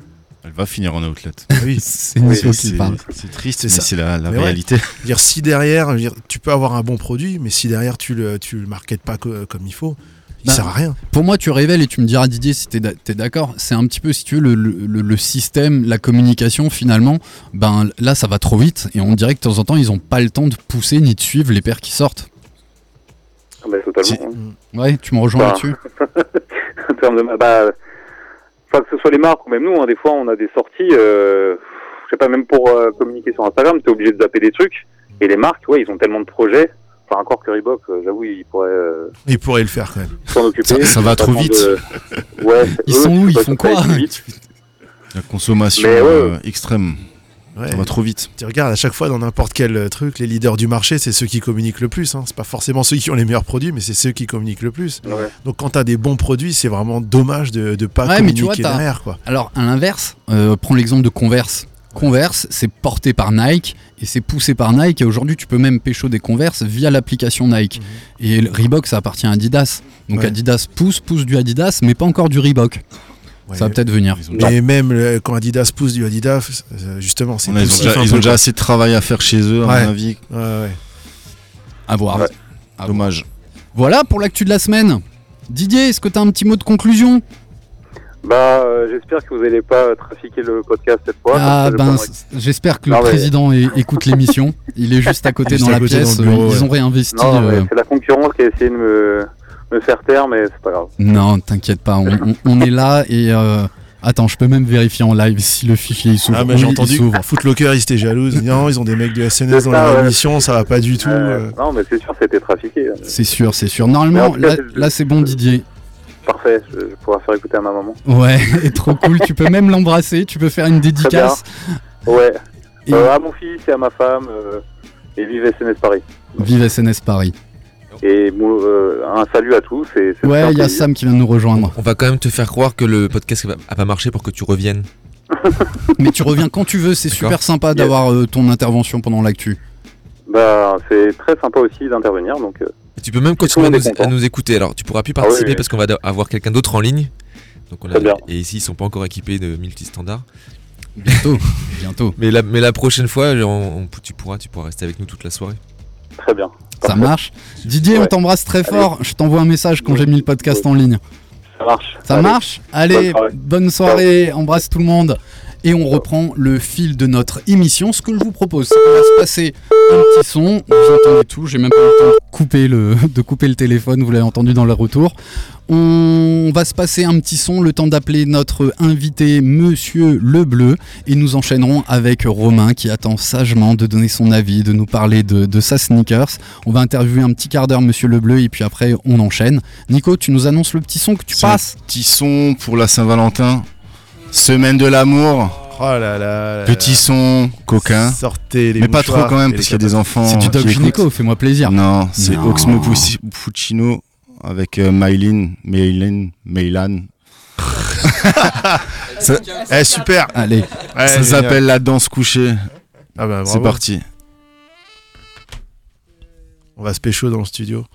Elle va finir en outlet. Oui, C'est une chose qui c'est- parle. C'est triste, C'est mais ça. c'est la, la Mais réalité. Je veux Dire, si derrière, dire, tu peux avoir un bon produit, mais si derrière tu le, tu le marketes pas co- comme il faut, Bah, sert à rien. Pour moi, tu révèles et tu me diras, Didier, si tu es d'accord. C'est un petit peu, si tu veux, le, le- le système, la communication, finalement. Ben là, ça va trop vite et on dirait que de temps en temps, ils ont pas le temps de pousser ni de suivre les paires qui sortent. Ah bah, totalement. hein. Ouais, tu me rejoins Bah, là-dessus. en termes de, bah, que ce soit les marques ou même nous, hein, des fois on a des sorties, euh, je sais pas, même pour euh, communiquer sur Instagram, t'es obligé de zapper des trucs. Et les marques, ouais, ils ont tellement de projets. Enfin encore que Reebok, euh, j'avoue, ils pourraient euh, Il pourrait le faire quand même. s'en occuper. Ça- ça va trop vite. de- Ouais, Ils eux, sont où Ils font quoi. La consommation ouais. euh, extrême. Ouais. Ça va trop vite. Tu regardes à chaque fois dans n'importe quel euh, truc, les leaders du marché, c'est ceux qui communiquent le plus. Hein. C'est pas forcément ceux qui ont les meilleurs produits, mais c'est ceux qui communiquent le plus. Ouais. Donc quand tu as des bons produits, c'est vraiment dommage de ne pas Ouais, mais tu communiquer vois, t'as- derrière. Quoi. Alors, à l'inverse, euh, prends l'exemple de Converse. Converse, c'est porté par Nike et c'est poussé par Nike. Et aujourd'hui, tu peux même pécho des Converse via l'application Nike. Et le Reebok, ça appartient à Adidas. Donc Ouais. Adidas pousse, pousse du Adidas, mais pas encore du Reebok. Ouais. Ça va peut-être venir. Mais même euh, quand Adidas pousse du Adidas, euh, justement, c'est a- ils ont déjà, ils ont déjà assez de travail à faire chez eux, à Ouais. mon avis. Ouais, ouais. À voir. Ouais. À Dommage. Voilà pour l'actu de la semaine. Didier, est-ce que tu as un petit mot de conclusion? Bah, euh, j'espère que vous n'allez pas trafiquer le podcast cette fois. Ah ben, j'espère que le Non, président écoute l'émission. Il est juste à côté Juste dans à la côté pièce. bureau, euh, Ils ouais. ont réinvesti. Euh, c'est la concurrence qui a essayé de me, me faire taire, mais c'est pas grave. Non, t'inquiète pas, on, on- on est là et euh, Attends, je peux même vérifier en live si le fichier il s'ouvre. Ah, mais Oui, j'ai il entendu. s'ouvre. Footlocker, ils étaient jalouses. Non, ils ont des mecs de SNS dans ça, leur émission, ça va pas du tout. Euh, euh. Non, mais c'est sûr, c'était trafiqué. C'est sûr, c'est sûr. Normalement, là, c'est bon, Didier. Parfait, je, je pourrai faire écouter à ma maman. Ouais, et trop cool. tu peux même l'embrasser. Tu peux faire une dédicace. Ouais. Et- Euh, à mon fils et à ma femme, euh, et vive SNS Paris. Vive SNS Paris. Et euh, un salut à tous. Et c'est un Ouais, il y a. Sam qui vient de nous rejoindre. On va quand même te faire croire que le podcast va- a pas marché pour que tu reviennes. Mais tu reviens quand tu veux. C'est super sympa d'avoir euh, ton intervention pendant l'actu. Bah, c'est très sympa aussi d'intervenir. Donc, euh, Et tu peux même continuer à nous, content. à nous écouter. Alors, tu pourras plus Ah oui, participer oui. parce qu'on va avoir quelqu'un d'autre en ligne. Donc on a- et ici, ils sont pas encore équipés de multistandards. Bientôt, bientôt. Mais la, mais la prochaine fois, on- on- tu, pourras, tu pourras rester avec nous toute la soirée. très bien. Ça marche. Didier, on t'embrasse très Allez. fort. Je t'envoie un message quand j'ai mis le podcast en ligne. Ça marche. Ça Allez. marche Allez, Bonne soirée. bonne soirée, embrasse tout le monde. Et on reprend le fil de notre émission. Ce que je vous propose, c'est qu'on va se passer un petit son. Vous entendez tout, j'ai même pas eu le temps de couper le, de couper le téléphone, vous l'avez entendu dans le retour. On va se passer un petit son, le temps d'appeler notre invité, Monsieur Le Bleu. Et nous enchaînerons avec Romain qui attend sagement de donner son avis, de nous parler de, de sa sneakers. On va interviewer un petit quart d'heure Monsieur Le Bleu et puis après on enchaîne. Nico, tu nous annonces le petit son que tu un passes Petit son pour la Saint-Valentin. Semaine de l'amour. Oh là là. là Petit là. son, coquin. Sortez les Mais pas trop quand même, parce qu'il y a des enfants. C'est du Doc écoutent. Gynéco, fais-moi plaisir. Non, c'est. Oxmo Pucci- Puccino avec euh, Mylin, Mylin, Meylan. ça Eh, super. Allez, Ouais, ça s'appelle la danse couchée. Ah bah, C'est parti. On va se pécho dans le studio.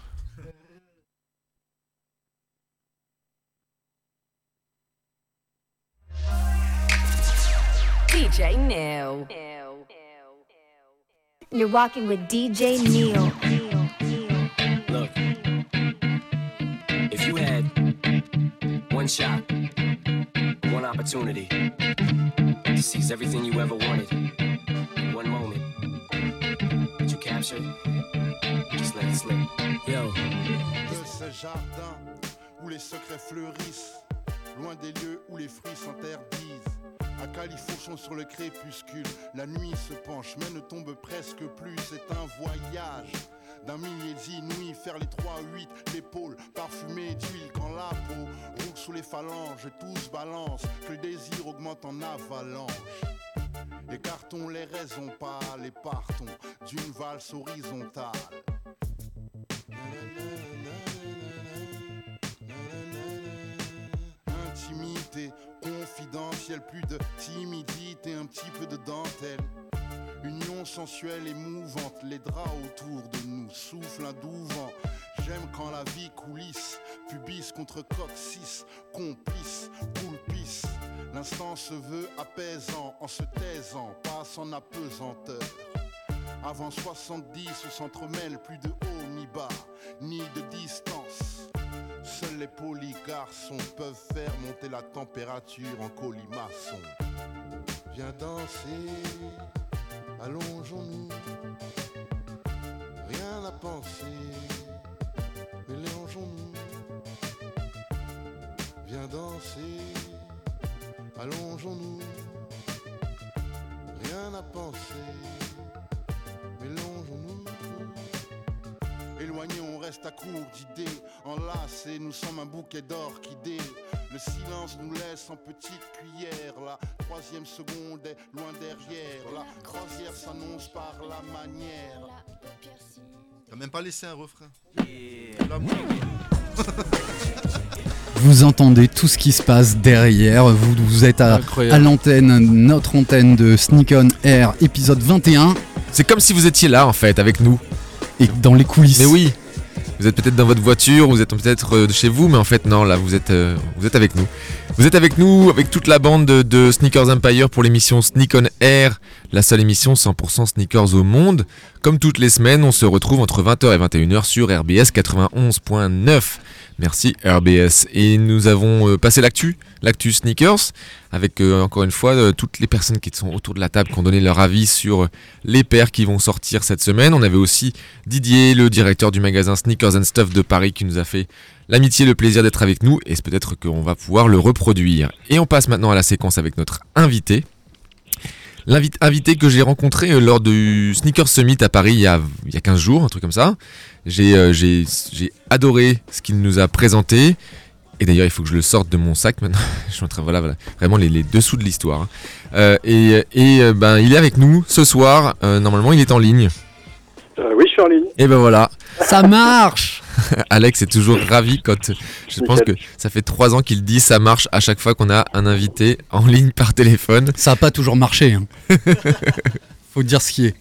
You're walking with DJ Neil. Look, if you had one shot, one opportunity to seize everything you ever wanted in one moment, would you capture? Just let it slip. Yo. de ce jardin où les secrets fleurissent, loin des lieux où les fruits s'interdisent. À califourchon sur le crépuscule, la nuit se penche mais ne tombe presque plus. C'est un voyage d'un millier d'inouïs, faire les 3-8, l'épaule parfumée d'huile quand la peau roule sous les phalanges, tout se balance, que le désir augmente en avalanche. Écartons les raisons pâles et partons d'une valse horizontale. Intimité, confidentielle, plus de timidité, un petit peu de dentelle. Union sensuelle et mouvante, les draps autour de nous soufflent un doux vent. J'aime quand la vie coulisse, pubis contre coccyx, complice, poulpice. L'instant se veut apaisant en se taisant, pas en apesanteur. Avant 70, on s'entremêle plus de haut ni bas, ni de distance. Seuls les polis garçons peuvent faire monter la température en colimaçon. Viens danser, allongeons-nous. Rien à penser, mélangeons-nous. Viens danser, allongeons-nous. Rien à penser, Éloignés, on reste à court d'idées. Enlacés, nous sommes un bouquet d'orchidées. Le silence nous laisse en petite cuillère. La troisième seconde est loin derrière. La croisière s'annonce par la manière. T'as même pas laissé un refrain. Vous entendez tout ce qui se passe derrière. Vous, vous êtes à, à l'antenne, notre antenne de Sneak On Air, épisode 21. C'est comme si vous étiez là en fait avec nous. Et dans les coulisses. Mais oui. Vous êtes peut-être dans votre voiture, vous êtes peut-être euh, chez vous, mais en fait non, là vous êtes, euh, vous êtes avec nous. Vous êtes avec nous, avec toute la bande de, de Sneakers Empire pour l'émission Sneak on Air, la seule émission 100% sneakers au monde. Comme toutes les semaines, on se retrouve entre 20h et 21h sur RBS 91.9. Merci RBS. Et nous avons euh, passé l'actu, l'actu sneakers, avec euh, encore une fois euh, toutes les personnes qui sont autour de la table qui ont donné leur avis sur les paires qui vont sortir cette semaine. On avait aussi Didier, le directeur du magasin Sneakers and Stuff de Paris, qui nous a fait l'amitié et le plaisir d'être avec nous. Et c'est peut-être qu'on va pouvoir le reproduire. Et on passe maintenant à la séquence avec notre invité. L'invité que j'ai rencontré lors du Sneaker Summit à Paris il y a, il y a 15 jours, un truc comme ça. J'ai euh, j'ai- j'ai adoré ce qu'il nous a présenté. Et d'ailleurs, il faut que je le sorte de mon sac maintenant. je suis en train, voilà, voilà, vraiment les, les dessous de l'histoire. hein. Euh, et et euh, ben, il est avec nous ce soir. Euh, normalement, il est en ligne. Euh, oui, je suis en ligne. Et ben voilà. Ça marche Alex est toujours ravi quand je pense que ça fait trois ans qu'il dit ça marche à chaque fois qu'on a un invité en ligne par téléphone. Ça n'a pas toujours marché. hein. Faut dire ce qui est.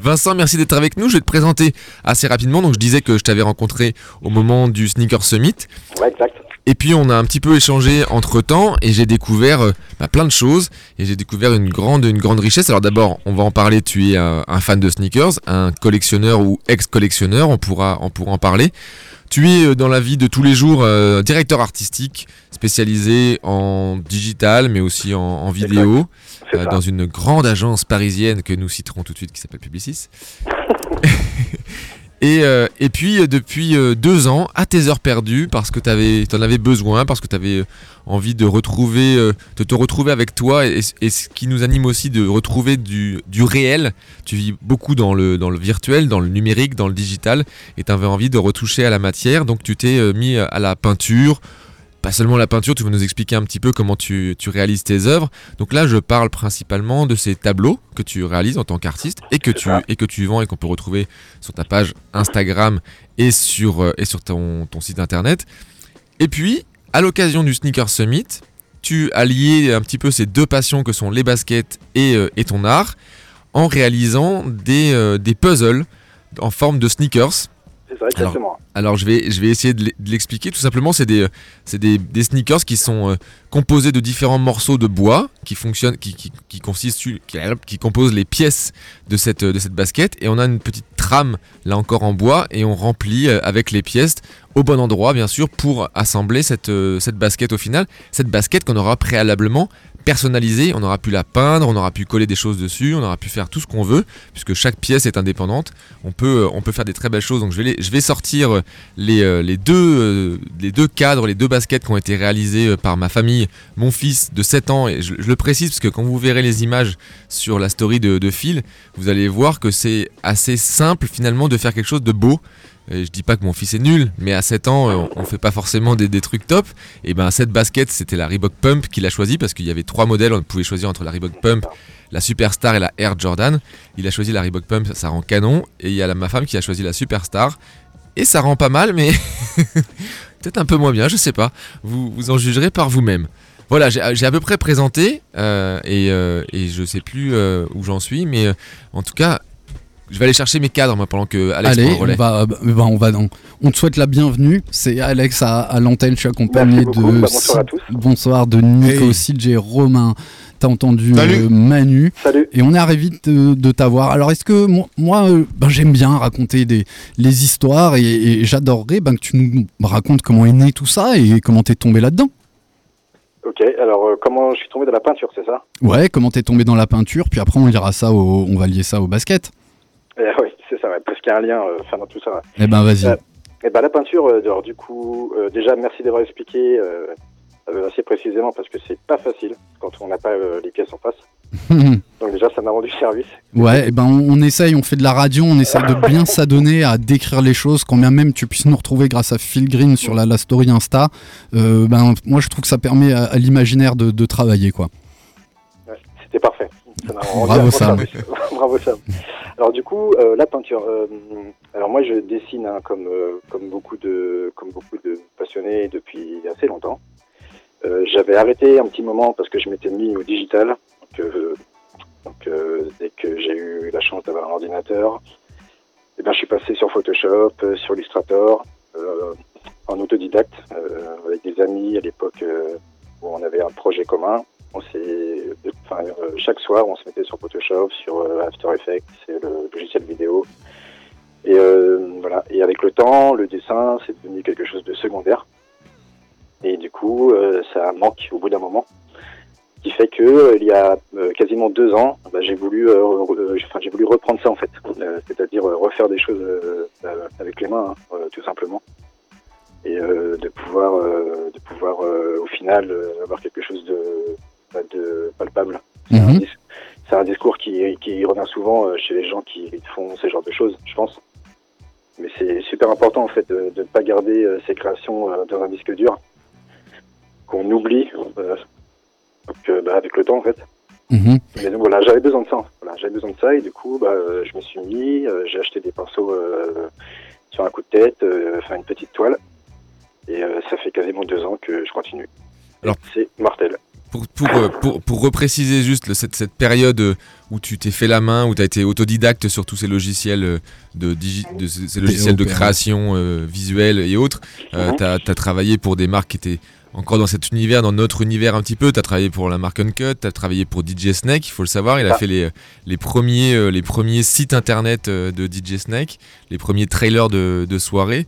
Vincent, merci d'être avec nous. Je vais te présenter assez rapidement. Donc, je disais que je t'avais rencontré au moment du Sneaker Summit. Ouais, exact. Et puis, on a un petit peu échangé entre temps et j'ai découvert euh, bah, plein de choses. Et j'ai découvert une grande, une grande richesse. Alors, d'abord, on va en parler. Tu es un, un fan de sneakers, un collectionneur ou ex-collectionneur. On pourra, on pourra en parler. Tu es euh, dans la vie de tous les jours euh, directeur artistique spécialisé en digital mais aussi en, en vidéo euh, dans une grande agence parisienne que nous citerons tout de suite qui s'appelle Publicis. Et, euh, et puis euh, depuis deux ans, à tes heures perdues, parce que tu en avais besoin, parce que tu avais envie de retrouver, de te retrouver avec toi, et, et ce qui nous anime aussi de retrouver du, du réel. Tu vis beaucoup dans le, dans le virtuel, dans le numérique, dans le digital, et tu avais envie de retoucher à la matière, donc tu t'es mis à la peinture. Pas seulement la peinture, tu vas nous expliquer un petit peu comment tu, tu réalises tes œuvres. Donc là, je parle principalement de ces tableaux que tu réalises en tant qu'artiste et que tu et que tu vends et qu'on peut retrouver sur ta page Instagram et sur euh, et sur ton, ton site internet. Et puis, à l'occasion du Sneaker Summit, tu as lié un petit peu ces deux passions que sont les baskets et, euh, ton art en réalisant des, euh, des puzzles en forme de sneakers. Alors je vais, essayer de l'e- de l'expliquer. Tout simplement, c'est des, des sneakers qui sont euh, composés de différents morceaux de bois qui fonctionnent, qui, qui, composent les pièces de cette, basket. Et on a une petite trame, là encore en bois, et on remplit euh, avec les pièces au bon endroit, bien sûr, pour assembler euh, cette basket au final. Cette basket qu'on aura préalablement personnalisée. On aura pu la peindre, on aura pu coller des choses dessus, on aura pu faire tout ce qu'on veut, puisque chaque pièce est indépendante. On peut, euh, faire des très belles choses. Donc je vais, sortir euh, les, euh, les, deux, cadres, les deux baskets qui ont été réalisées euh, par ma famille, mon fils de 7 ans. Et je, je le précise, parce que quand vous verrez les images sur la story de, de Phil, vous allez voir que c'est assez simple finalement de faire quelque chose de beau. Je dis pas que mon fils est nul, mais à 7 ans, euh, on fait pas forcément des, trucs top. Et ben cette basket, c'était la Reebok Pump qu'il a choisi parce qu'il y avait trois modèles. On pouvait choisir entre la Reebok Pump, la Superstar et la Air Jordan. Il a choisi la Reebok Pump, ça, rend canon. Et il y a ma femme qui a choisi la Superstar. Et ça rend pas mal, mais peut-être un peu moins bien, je sais pas. Vous, en jugerez par vous-même. Voilà, j'ai à peu près présenté euh, et, euh, et je sais plus où j'en suis, mais en tout cas, je vais aller chercher mes cadres moi, pendant que Alex Allez, prend le on va, bah, bah, on va dans- On te souhaite la bienvenue. C'est Alex à, à l'antenne. Je suis accompagné beaucoup. de. Bah, bonsoir à tous. Bonsoir de Nico, Hey. Romain. T'as entendu Salut. euh, Manu. Salut. Et on est ravis de, de t'avoir. Alors, est-ce que moi, moi, euh, ben, j'aime bien raconter des, les histoires et, et j'adorerais ben, que tu nous racontes comment est né tout ça et comment t'es tombé là-dedans. Ok, alors euh, comment je suis tombé dans la peinture, c'est ça? Ouais, comment t'es tombé dans la peinture, puis après on liera ça au, on va lier ça au basket. Eh Oui, c'est ça, ouais, parce qu'il y a un lien euh, enfin, dans tout ça. Eh ben vas-y. Euh, eh ben, la peinture, euh, alors du coup, euh, déjà merci d'avoir expliqué euh, euh, assez précisément parce que c'est pas facile quand on n'a pas euh, les pièces en face. Donc déjà, ça m'a rendu service. Ouais, eh ben on, on essaye, on fait de la radio, on essaye de bien s'adonner à décrire les choses, quand bien même tu puisses nous retrouver grâce à Phil Green sur la, la story Insta. Euh, ben moi je trouve que ça permet à, à l'imaginaire de, de travailler quoi. Ouais, C'était parfait. Ça m'a rendu Bravo, Sam. Bravo Sam. Alors du coup, euh, la peinture. euh, alors moi, je dessine hein, comme euh, comme beaucoup de comme beaucoup de passionnés depuis assez longtemps. J'avais arrêté un petit moment parce que je m'étais mis au digital. Donc, donc, dès que j'ai eu la chance d'avoir un ordinateur, eh ben, je suis passé sur Photoshop, sur Illustrator, en autodidacte, avec des amis à l'époque où on avait un projet commun. On enfin, euh, chaque soir, on se mettait sur Photoshop, sur euh, After Effects, c'est le logiciel vidéo. Et euh, voilà. Et avec le temps, le dessin, c'est devenu quelque chose de secondaire. Et du coup, ça manque au bout d'un moment. Ce qui fait que il y a quasiment deux ans, bah, j'ai voulu, enfin, j'ai voulu reprendre ça en fait, c'est-à-dire refaire des choses avec les mains, hein, tout simplement, et de pouvoir, de pouvoir au final avoir quelque chose de, bah, de palpable. C'est un, c'est un discours qui, qui revient souvent euh, chez les gens qui font ce genre de choses, je pense. Mais c'est super important en fait de ne pas garder euh, ces créations euh, dans un disque dur qu'on oublie euh, donc, bah, avec le temps en fait. Mhm. Mais donc voilà, j'avais besoin de ça. Voilà, j'avais besoin de ça et du coup, bah, je me suis mis, j'ai acheté des pinceaux euh, sur un coup de tête, euh, enfin une petite toile, et ça fait quasiment deux ans que je continue. Alors- c'est mortel. Pour, pour, euh, pour, pour repréciser juste cette, cette période euh, où tu t'es fait la main, où tu as été autodidacte sur tous ces logiciels euh, de, digi- de ces logiciels de création euh, visuelle et autres, Mhm. tu as, travaillé pour des marques qui étaient encore dans cet univers, dans notre univers un petit peu. Tu as travaillé pour la marque Uncut, tu as travaillé pour DJ Snake, il faut le savoir. Il a Ah. fait les, les, premiers, euh, les premiers sites internet euh, de DJ Snake, les premiers trailers de, de soirée.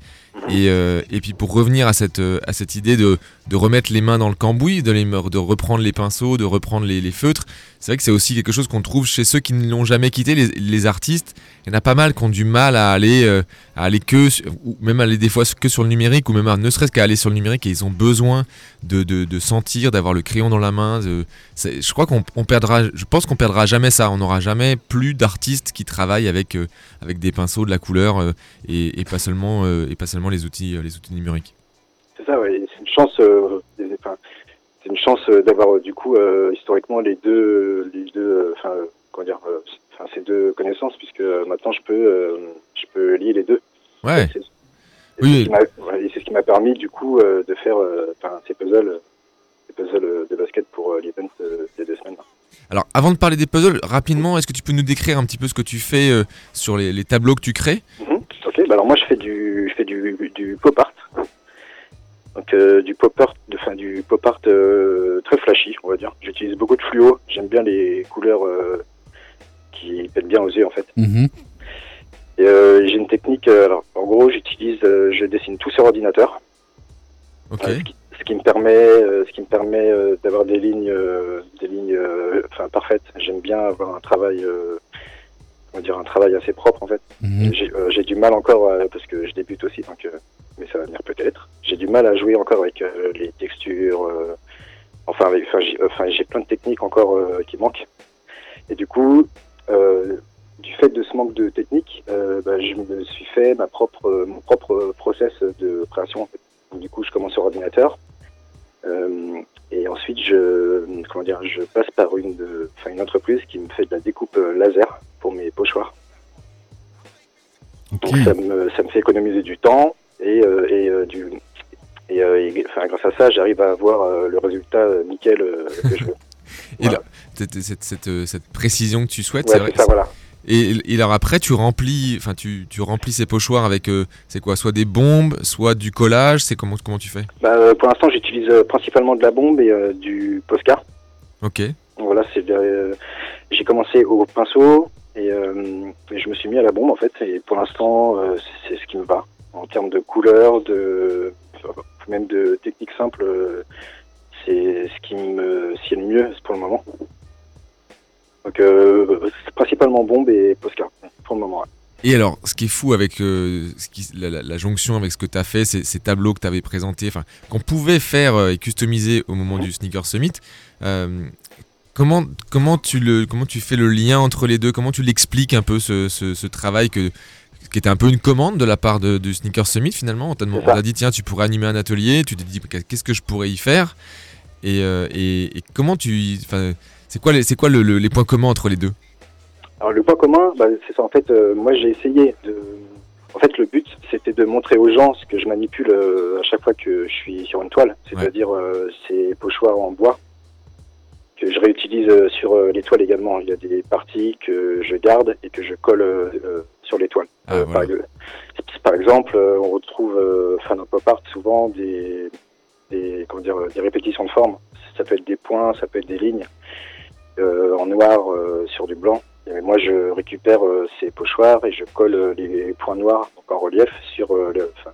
Et, euh, et puis pour revenir à cette, euh, à cette idée de, de remettre les mains dans le cambouis, de, reprendre les pinceaux, de reprendre les, feutres, c'est vrai que c'est aussi quelque chose qu'on trouve chez ceux qui ne l'ont jamais quitté, les, artistes. Il y en a pas mal qui ont du mal à aller, euh, à aller que, ou même aller des fois que sur le numérique, ou même à- ne serait-ce qu'à aller sur le numérique, et ils ont besoin de, sentir, d'avoir le crayon dans la main. je crois qu'on on perdra, je pense qu'on perdra jamais ça. On n'aura jamais plus d'artistes qui travaillent avec, euh, avec des pinceaux, de la couleur, euh, et, pas seulement, euh, et pas seulement les outils, les outils numériques. C'est ça, ouais. Et C'est une chance, euh, des- enfin, c'est une chance euh, d'avoir euh, du coup historiquement les deux, les deux, enfin, comment dire, enfin ces deux connaissances, puisque maintenant je peux, je peux lier les deux. Ouais. C'est- Oui, c'est ce qui m'a- ouais, et c'est ce qui m'a permis du coup de faire, enfin, ces puzzles, ces puzzles de basket pour l'event euh, des deux semaines. Alors, avant de parler des puzzles, rapidement, est-ce que tu peux nous décrire un petit peu ce que tu fais euh, sur les, les tableaux que tu crées? Mhm. Ok, bah alors moi je fais du, je fais du, du pop art. Donc euh, du pop art, de- enfin du pop art euh, très flashy, on va dire. J'utilise beaucoup de fluo. J'aime bien les couleurs euh, qui pètent bien aux yeux en fait. Mhm. Et j'ai une technique. alors en gros, j'utilise, je dessine tout sur ordinateur. Ok. Ce, qui, ce qui me permet, ce qui me permet d'avoir des lignes, des lignes, enfin parfaites. J'aime bien avoir un travail, on va dire un travail assez propre en fait. Mhm. J'ai euh, du mal encore euh, parce que je débute aussi, donc euh, mais ça va venir peut-être. J'ai du mal à jouer encore avec euh, les textures. euh, enfin, avec- enfin, j'ai plein de techniques encore euh, qui manquent. Et du coup, euh, du fait de ce manque de technique, euh, bah, je me suis fait ma propre, euh, mon propre process de création. en fait. Du coup, je commence sur ordinateur. Euh, et ensuite, je, comment dire, je passe par une, enfin, une entreprise qui me fait de la découpe euh, laser pour mes pochoirs. Donc ça me, ça me fait économiser du temps et, euh, et euh, du et, et, enfin, grâce à ça, j'arrive à avoir le résultat nickel que je veux. Et là, cette, cette, cette, précision que tu souhaites, Ouais, c'est vrai. c'est ça, voilà. Et, et alors après, tu remplis, enfin tu, tu remplis ces pochoirs avec, euh, c'est quoi, soit des bombes, soit du collage. C'est comment comment tu fais? Bah, euh, pour l'instant, j'utilise euh, principalement de la bombe et du Posca. Ok. Voilà, c'est j'ai commencé au pinceau et, et je me suis mis à la bombe en fait. Et pour l'instant, c'est ce qui me va en termes de couleur, de même de technique simple. c'est ce qui me sied le mieux pour le moment. Donc euh, c'est principalement bombe et Posca pour le moment. ouais. Et alors, ce qui est fou avec euh, ce qui, la, la- la jonction avec ce que tu as fait, ces, ces tableaux que tu avais présentés, enfin, qu'on pouvait faire euh, et customiser au moment du Sneaker Summit, euh, comment, comment, tu le, comment tu fais le lien entre les deux? Comment tu l'expliques un peu ce, ce- ce travail que, qui était un peu une commande de la part de, du Sneaker Summit finalement? On t'a demandé- on t'a dit, tiens, tu pourrais animer un atelier, tu t'es dit, qu'est-ce que je pourrais y faire? Et, euh, et- et comment tu. C'est quoi, les, c'est quoi le- le- les points communs entre les deux? Alors le point commun, bah, c'est ça en fait. euh, moi j'ai essayé de. En fait le but c'était de montrer aux gens ce que je manipule euh, à chaque fois que je suis sur une toile, c'est-à-dire euh, ces pochoirs en bois que je réutilise euh, sur les toiles également. Il y a des parties que je garde et que je colle sur les toiles. Euh, par, par exemple, on retrouve enfin dans pop art souvent des, des comment dire des répétitions de formes. Ça peut être des points, ça peut être des lignes en noir euh, sur du blanc. Moi, je récupère euh, ces pochoirs et je colle euh, les points noirs donc en relief sur euh, le, enfin,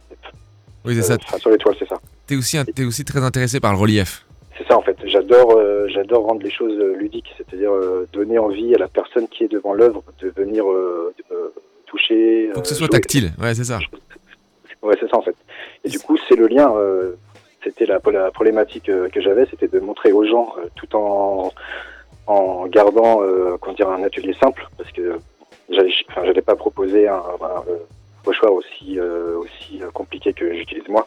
Oui, c'est ça. euh, enfin, sur l'étoile, c'est ça. T'es aussi, t'es aussi très intéressé par le relief. C'est ça en fait. J'adore, euh, j'adore rendre les choses euh, ludiques, c'est-à-dire euh, donner envie à la personne qui est devant l'œuvre de venir euh, euh, toucher. Faut que ce euh, soit jouer. tactile. Ouais, c'est ça. Ouais, c'est ça en fait. Et du coup, c'est le lien. euh, c'était la, la problématique euh, que j'avais, c'était de montrer aux gens, euh, tout en en gardant, euh, comment dire, un atelier simple, parce que j'allais, enfin, pas proposer un, un, euh, pochoir aussi euh, aussi euh, compliqué que j'utilise moi,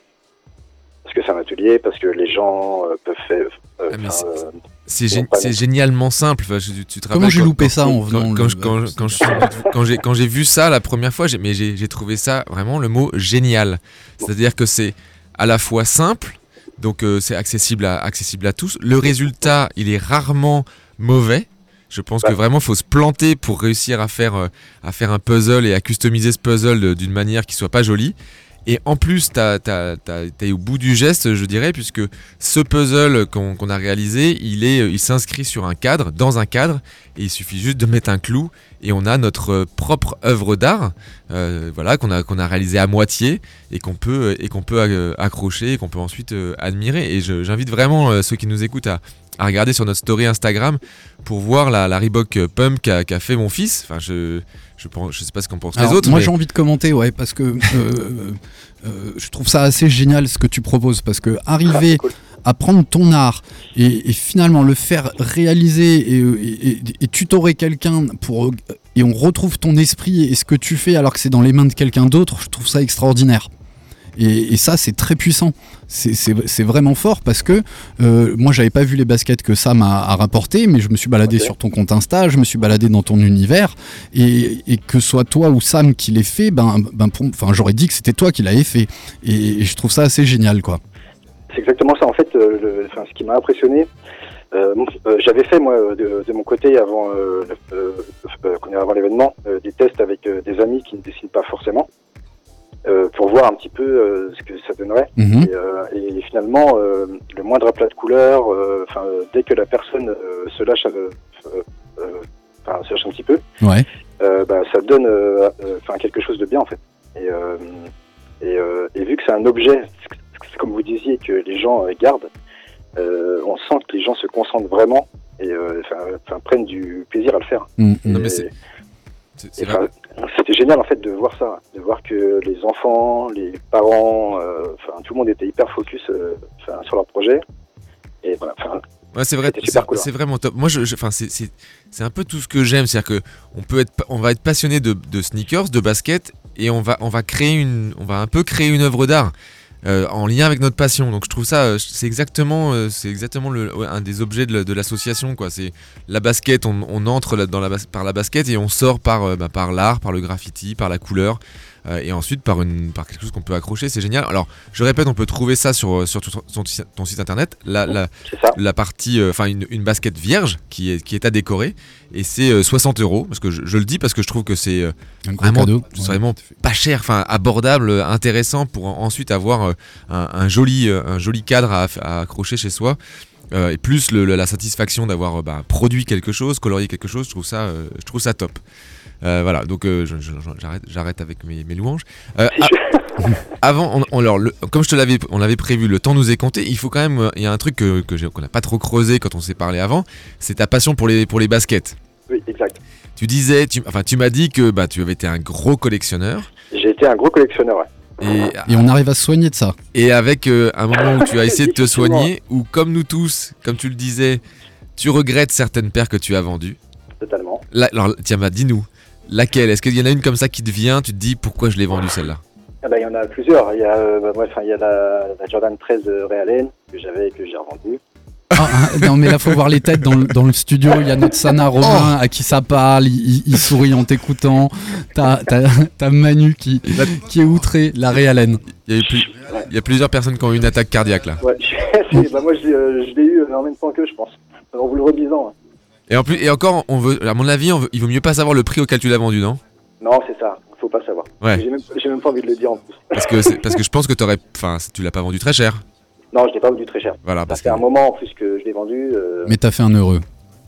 parce que c'est un atelier, parce que les gens euh, peuvent faire. euh, Ah, euh, C'est gé- génialement simple. Enfin, je- tu te Comment j'ai loupé quand- ça en venant quand, quand, quand j'ai quand j'ai vu ça la première fois, j'ai- mais j'ai j'ai trouvé ça vraiment le mot génial. C'est-à-dire que c'est à la fois simple, donc euh, c'est accessible à accessible à tous. Le résultat, il est rarement mauvais. Je pense que vraiment faut se planter pour réussir à faire euh, à faire un puzzle et à customiser ce puzzle de- d'une manière qui soit pas jolie. Et en plus, tu es au bout du geste, je dirais, puisque ce puzzle qu'on a réalisé, il est, il s'inscrit sur un cadre, dans un cadre, et il suffit juste de mettre un clou, et on a notre propre œuvre d'art, euh, voilà, qu'on a, qu'on a réalisé à moitié, et qu'on peut, et peut accrocher, et qu'on peut ensuite euh, admirer. Et j'invite vraiment euh, ceux qui nous écoutent à, à regarder sur notre story Instagram pour voir la, Reebok Pump qu'a qu'a fait mon fils. Enfin, je, je, pense, je sais pas ce qu'en pensent Alors, les autres. Moi mais- j'ai envie de commenter, ouais, parce que euh, euh, je trouve ça assez génial ce que tu proposes, parce que arriver à prendre ton art et, et finalement le faire réaliser et, et- et- et tutorer quelqu'un pour et on retrouve ton esprit et ce que tu fais alors que c'est dans les mains de quelqu'un d'autre, je trouve ça extraordinaire. Et, et ça, c'est très puissant. C'est- vraiment fort parce que euh, moi, j'avais pas vu les baskets que Sam a, a rapporté, mais je me suis baladé sur ton compte Insta, je me suis baladé dans ton univers, et, et que soit toi ou Sam qui l'ait fait, ben, ben enfin, j'aurais dit que c'était toi qui l'avais fait. Et, et je trouve ça assez génial, quoi. C'est exactement ça. En fait, euh, le- enfin, ce qui m'a impressionné, euh, euh, j'avais fait moi de, de mon côté avant euh, avant l'événement des tests avec des amis qui ne dessinent pas forcément euh, pour voir un petit peu euh, ce que ça donnerait. Mhm. Et, euh, et finalement, euh, le moindre aplat de couleur, euh, enfin euh, dès que la personne euh, se lâche, euh, euh, euh, enfin se lâche un petit peu, Ouais. euh, bah, ça donne euh, euh, enfin quelque chose de bien en fait. Et, euh, et, euh, et vu que c'est un objet, comme vous disiez, que les gens euh, gardent, euh, on sent que les gens se concentrent vraiment et euh, prennent du plaisir à le faire. Mm, mm. Non, mais c'est- C'était génial en fait de voir ça, de voir que les enfants, les parents, euh, enfin tout le monde était hyper focus euh, sur leur projet. Et voilà, Ouais, c'est vrai, super c'est cool, hein. vraiment top. Moi, je, je- enfin, c'est- c'est c'est un peu tout ce que j'aime, c'est-à-dire que on peut être, on va être passionné de, de sneakers, de basket, et on va, on va créer une, on va un peu créer une œuvre d'art euh, en lien avec notre passion. Donc, je trouve ça, euh, c'est exactement, euh, c'est exactement le, un des objets de, la- de l'association, quoi. C'est la basket, on, on entre dans la, par la basket et on sort par, bah, par l'art, par le graffiti, par la couleur. Euh, et ensuite par, une, par quelque chose qu'on peut accrocher, c'est génial. Alors, je répète, on peut trouver ça sur, sur ton, ton- ton site internet. La, la, la partie, euh, enfin une, une basket vierge qui est, qui est à décorer et c'est euh, 60 euros parce que je, je le dis parce que je trouve que c'est euh, vraiment, cadeau, c'est ouais. vraiment pas cher, enfin abordable, euh, intéressant pour en- ensuite avoir euh, un, un joli, euh, un joli cadre à, à accrocher chez soi. Euh, et plus le- le- la satisfaction d'avoir euh, bah, produit quelque chose, colorié quelque chose, je trouve ça, euh, je trouve ça top. Euh, voilà, donc euh, j'arrête, avec mes, mes louanges. Euh, a- avant, on, on- alors, le- comme je te l'avais, on l'avait prévu, le temps nous est compté. Il faut quand même, il y a un truc que, qu'on n'a pas trop creusé quand on s'est parlé avant, c'est ta passion pour les, pour les baskets. oui, exact. Tu disais, tu, enfin, tu m'as dit que bah, tu avais été un gros collectionneur. J'ai été un gros collectionneur. ouais. Et, Et on arrive à se soigner de ça. et avec euh, un moment où tu as essayé de te soigner, où comme nous tous, comme tu le disais, tu regrettes certaines paires que tu as vendues. Totalement. Là, alors, tiens, bah, dis-nous, laquelle? Est-ce qu'il y en a une comme ça qui te vient Tu te dis pourquoi je l'ai vendue celle-là? Ah bah, il y en a plusieurs. Il y a, euh, bah, bref, il y a la, la Jordan 13 de Ray Allen que j'avais et que j'ai revendue. Ah, ah, non, mais là, faut voir les têtes dans le, dans le studio. Il y a notre Sana Romain à qui ça parle. Il, il- il sourit en t'écoutant. T'as Manu qui, qui est outré, la réalène. il y, a eu plus- il y a plusieurs personnes qui ont eu une attaque cardiaque là. Ouais, bah, moi je, l'ai, euh, eu euh, en même temps que je pense. En vous le redisant. Et en plus, et encore, on veut, à mon avis, on veut- il vaut mieux pas savoir le prix auquel tu l'as vendu, non? Non, c'est ça. Faut pas savoir. Ouais. J'ai même, j'ai même pas envie de le dire en plus. Parce que c'est- parce que je pense que t'aurais, enfin, tu l'as pas vendu très cher. Non, je l'ai pas vendu très cher. Voilà, parce que un moment en plus que je l'ai vendu. euh, Mais t'as fait un heureux.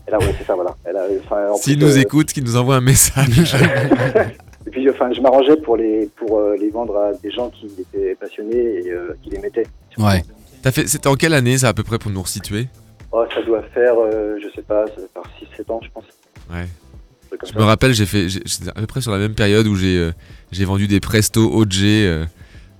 Elle a, ouais, c'est ça, voilà. Elle a, enfin, en S'il plus, nous euh, écoute, qu'il nous envoie un message. Et puis, enfin, je m'arrangeais pour les, pour euh, les vendre à des gens qui étaient passionnés et euh, qui les mettaient. ouais. T'as fait, c'était en quelle année ça à peu près pour nous resituer? Oh, ça doit faire, euh, je sais pas, ça doit faire 6-7 ans, je pense. Ouais. Je ça. me rappelle, j'ai fait, j'ai- j'étais à peu près sur la même période où j'ai, euh, j'ai vendu des Presto OG. euh,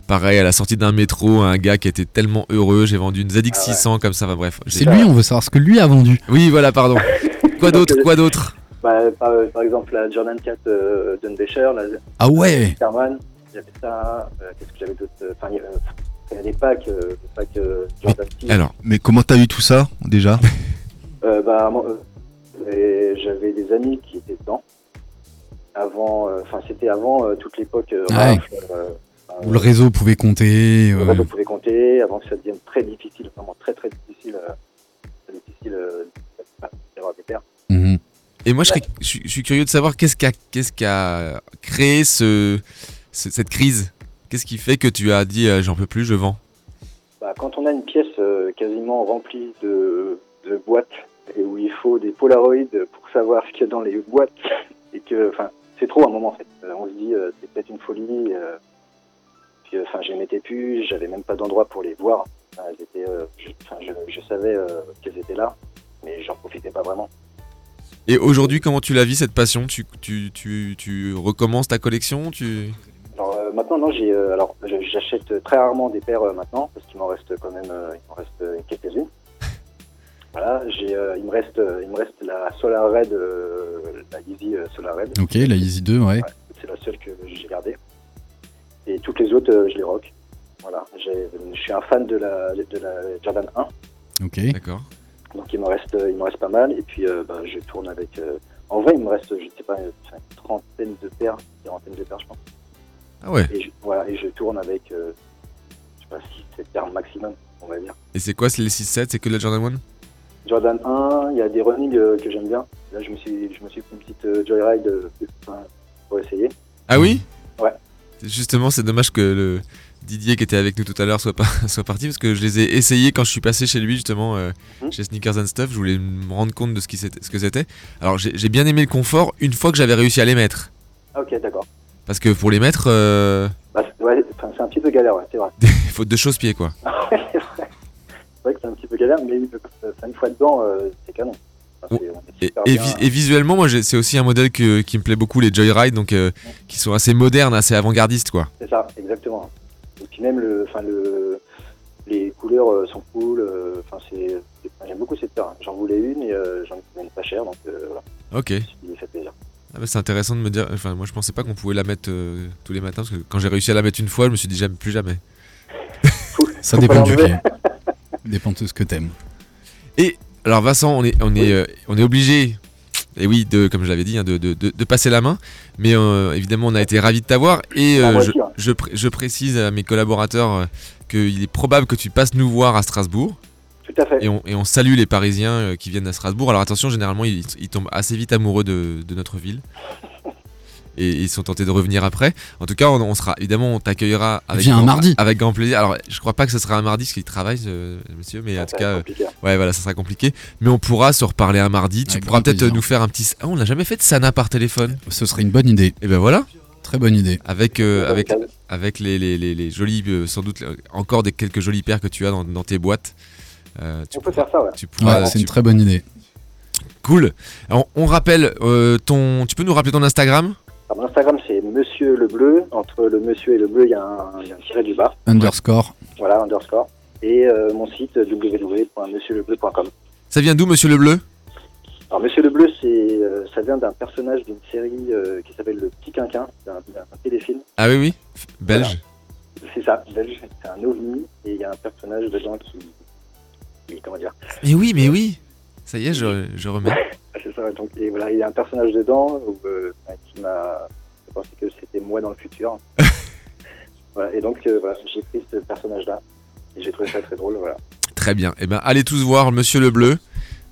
pareil, à la sortie d'un métro, à un gars qui était tellement heureux. J'ai vendu une ZX600 comme ça. Enfin bref. C'est lui, on veut savoir ce que lui a vendu. Oui, voilà, pardon. Quoi d'autre Quoi d'autre? Bah, par, par exemple, la Jordan 4 euh, Dunbecher, la Ah ouais Superman, j'avais ça. euh, Qu'est-ce que j'avais d'autre? Enfin, il y a- euh, il y a des packs, euh, des packs euh, Jordan 6. Alors, mais comment t'as eu tout ça déjà? Euh, bah, moi, euh, j'avais des amis qui étaient dedans. Avant, euh, enfin, c'était avant euh, toute l'époque euh, Ouais. rafle, euh, Où le réseau pouvait compter. Le réseau pouvait compter avant que ça devienne très difficile, vraiment très très difficile, euh, très difficile euh, d'avoir des mhm. Et moi, je, serais- je suis- je suis curieux de savoir qu'est-ce qui a, qu'est-ce qui a créé ce, ce- cette crise? Qu'est-ce qui fait que tu as dit euh, j'en peux plus, je vends? Bah, quand on a une pièce quasiment remplie de, de boîtes et où il faut des Polaroids pour savoir ce qu'il y a dans les boîtes et que, enfin, c'est trop à un moment en fait. Euh, on se dit euh, c'est peut-être une folie. euh, puis, euh, enfin, je les mettais plus, j'avais même pas d'endroit pour les voir. Enfin, elles étaient, euh, je, enfin, je, je savais euh, qu'elles étaient là, mais j'en profitais pas vraiment. Et aujourd'hui, comment tu la vis cette passion? Tu, tu, tu, tu recommences ta collection? Tu... Alors euh, maintenant, non, j'ai, euh, alors je- j'achète très rarement des paires euh, maintenant parce qu'il m'en reste quand même, euh, il m'en reste euh, quelques-unes. Voilà, j'ai, euh, il me reste, euh, il me reste la Solar Red, euh, la Yeezy euh, Solar Red. Ok, la Easy 2, ouais. C'est la seule que j'ai gardée. Et toutes les autres, euh, je les rock. Voilà, j'ai- je suis un fan de la, de la Jordan 1. Ok. D'accord. Donc il me reste, il me reste pas mal. Et puis euh, bah, je tourne avec. euh, en vrai, il me reste, je sais pas, une trentaine de paires, une quarantaine de paires, je pense. Ah ouais. Et je, voilà, et je tourne avec, euh, je sais pas, 6 7 paires maximum, on va dire. Et c'est quoi c'est les 6-7 C'est que de la Jordan 1 Jordan 1, il y a des running euh, que j'aime bien. Là, je me suis, je me suis fait une petite euh, joyride euh, pour essayer. Ah oui? Ouais. Justement, c'est dommage que le Didier qui était avec nous tout à l'heure soit, pas, soit parti parce que je les ai essayés quand je suis passé chez lui justement euh, chez Sneakers and Stuff. Je voulais me rendre compte de ce, qui ce que c'était. Alors j'ai j'ai bien aimé le confort une fois que j'avais réussi à les mettre. Ah, ok, d'accord. Parce que pour les mettre, euh, Bah, c'est- ouais, enfin, c'est un petit peu galère, ouais, c'est vrai. faute de chausse-pied quoi. c'est vrai que c'est un petit peu galère, mais euh, une fois dedans, euh, c'est canon. Enfin, est Et, super et bien. vi- et visuellement, moi, j'ai- c'est aussi un modèle que- qui me plaît beaucoup, les Joyride, donc euh, qui sont assez modernes, assez avant-gardistes, quoi. C'est ça, exactement. Et puis même le, enfin le, les couleurs euh, sont cool. euh, Enfin c'est, j'aime beaucoup cette paire. J'en voulais une et euh, j'en ai une pas cher, donc euh, voilà. Ok. Il me fait plaisir. Ah bah, c'est intéressant de me dire. Enfin, moi, je pensais pas qu'on pouvait la mettre euh, tous les matins, parce que quand j'ai réussi à la mettre une fois, je me suis dit jamais, plus jamais. Ça Faut dépend du pied. dépend de ce que t'aimes. Et alors, Vincent, on est, on est, euh, on est obligé. Et oui, de, comme je l'avais dit, hein, de, de- de- de passer la main. Mais euh, évidemment, on a été ravis de t'avoir. Et je, je pré- je précise à mes collaborateurs euh, qu'il est probable que tu passes nous voir à Strasbourg. Tout à fait. Et on, et on salue les Parisiens euh, qui viennent à Strasbourg. Alors attention, généralement, ils, ils tombent assez vite amoureux de, de notre ville. Et ils sont tentés de revenir après. En tout cas, on, on sera évidemment, on t'accueillera avec, Viens un grand- mardi. avec grand plaisir. Alors, je crois pas que ce sera un mardi parce qu'il travaille, ce monsieur, mais en tout cas, euh, compliqué. ouais, voilà, ça sera compliqué. Mais on pourra se reparler un mardi. Tu Avec pourras grand peut-être nous faire un petit. Ah, on n'a jamais fait de Sana par téléphone. Ce serait une bonne idée. Et ben voilà. Très bonne idée. Avec, euh, avec, avec les, les, les, les jolies, euh, sans doute, euh, encore des quelques jolies paires que tu as dans, dans tes boîtes. Euh, tu On peut faire ça, ouais. tu pourras- Ouais, c'est tu- une très bonne idée. Cool. Alors, on rappelle euh, ton. Tu peux nous rappeler ton Instagram? Alors, mon Instagram c'est Monsieur le Bleu. Entre le Monsieur et le Bleu, il y a un, il y a un tiré du bas. Underscore. Voilà, underscore. Et euh, mon site www.monsieurlebleu.com. Ça vient d'où, Monsieur le Bleu? Alors Monsieur le Bleu, c'est, euh, ça vient d'un personnage d'une série euh, qui s'appelle Le Petit Quinquin, d'un, d'un téléfilm. Ah oui, oui. Belge. C'est ça, belge. C'est un ovni et il y a un personnage dedans qui, qui- comment dire. Mais oui, mais oui. Ça y est, je, je remets. C'est ça. Donc et voilà, il y a un personnage dedans où, euh, qui m'a pensais que c'était moi dans le futur. voilà, et donc euh, voilà, j'ai pris ce personnage-là et j'ai trouvé ça très drôle. Voilà. Très bien. Eh ben, allez tous voir Monsieur le Bleu.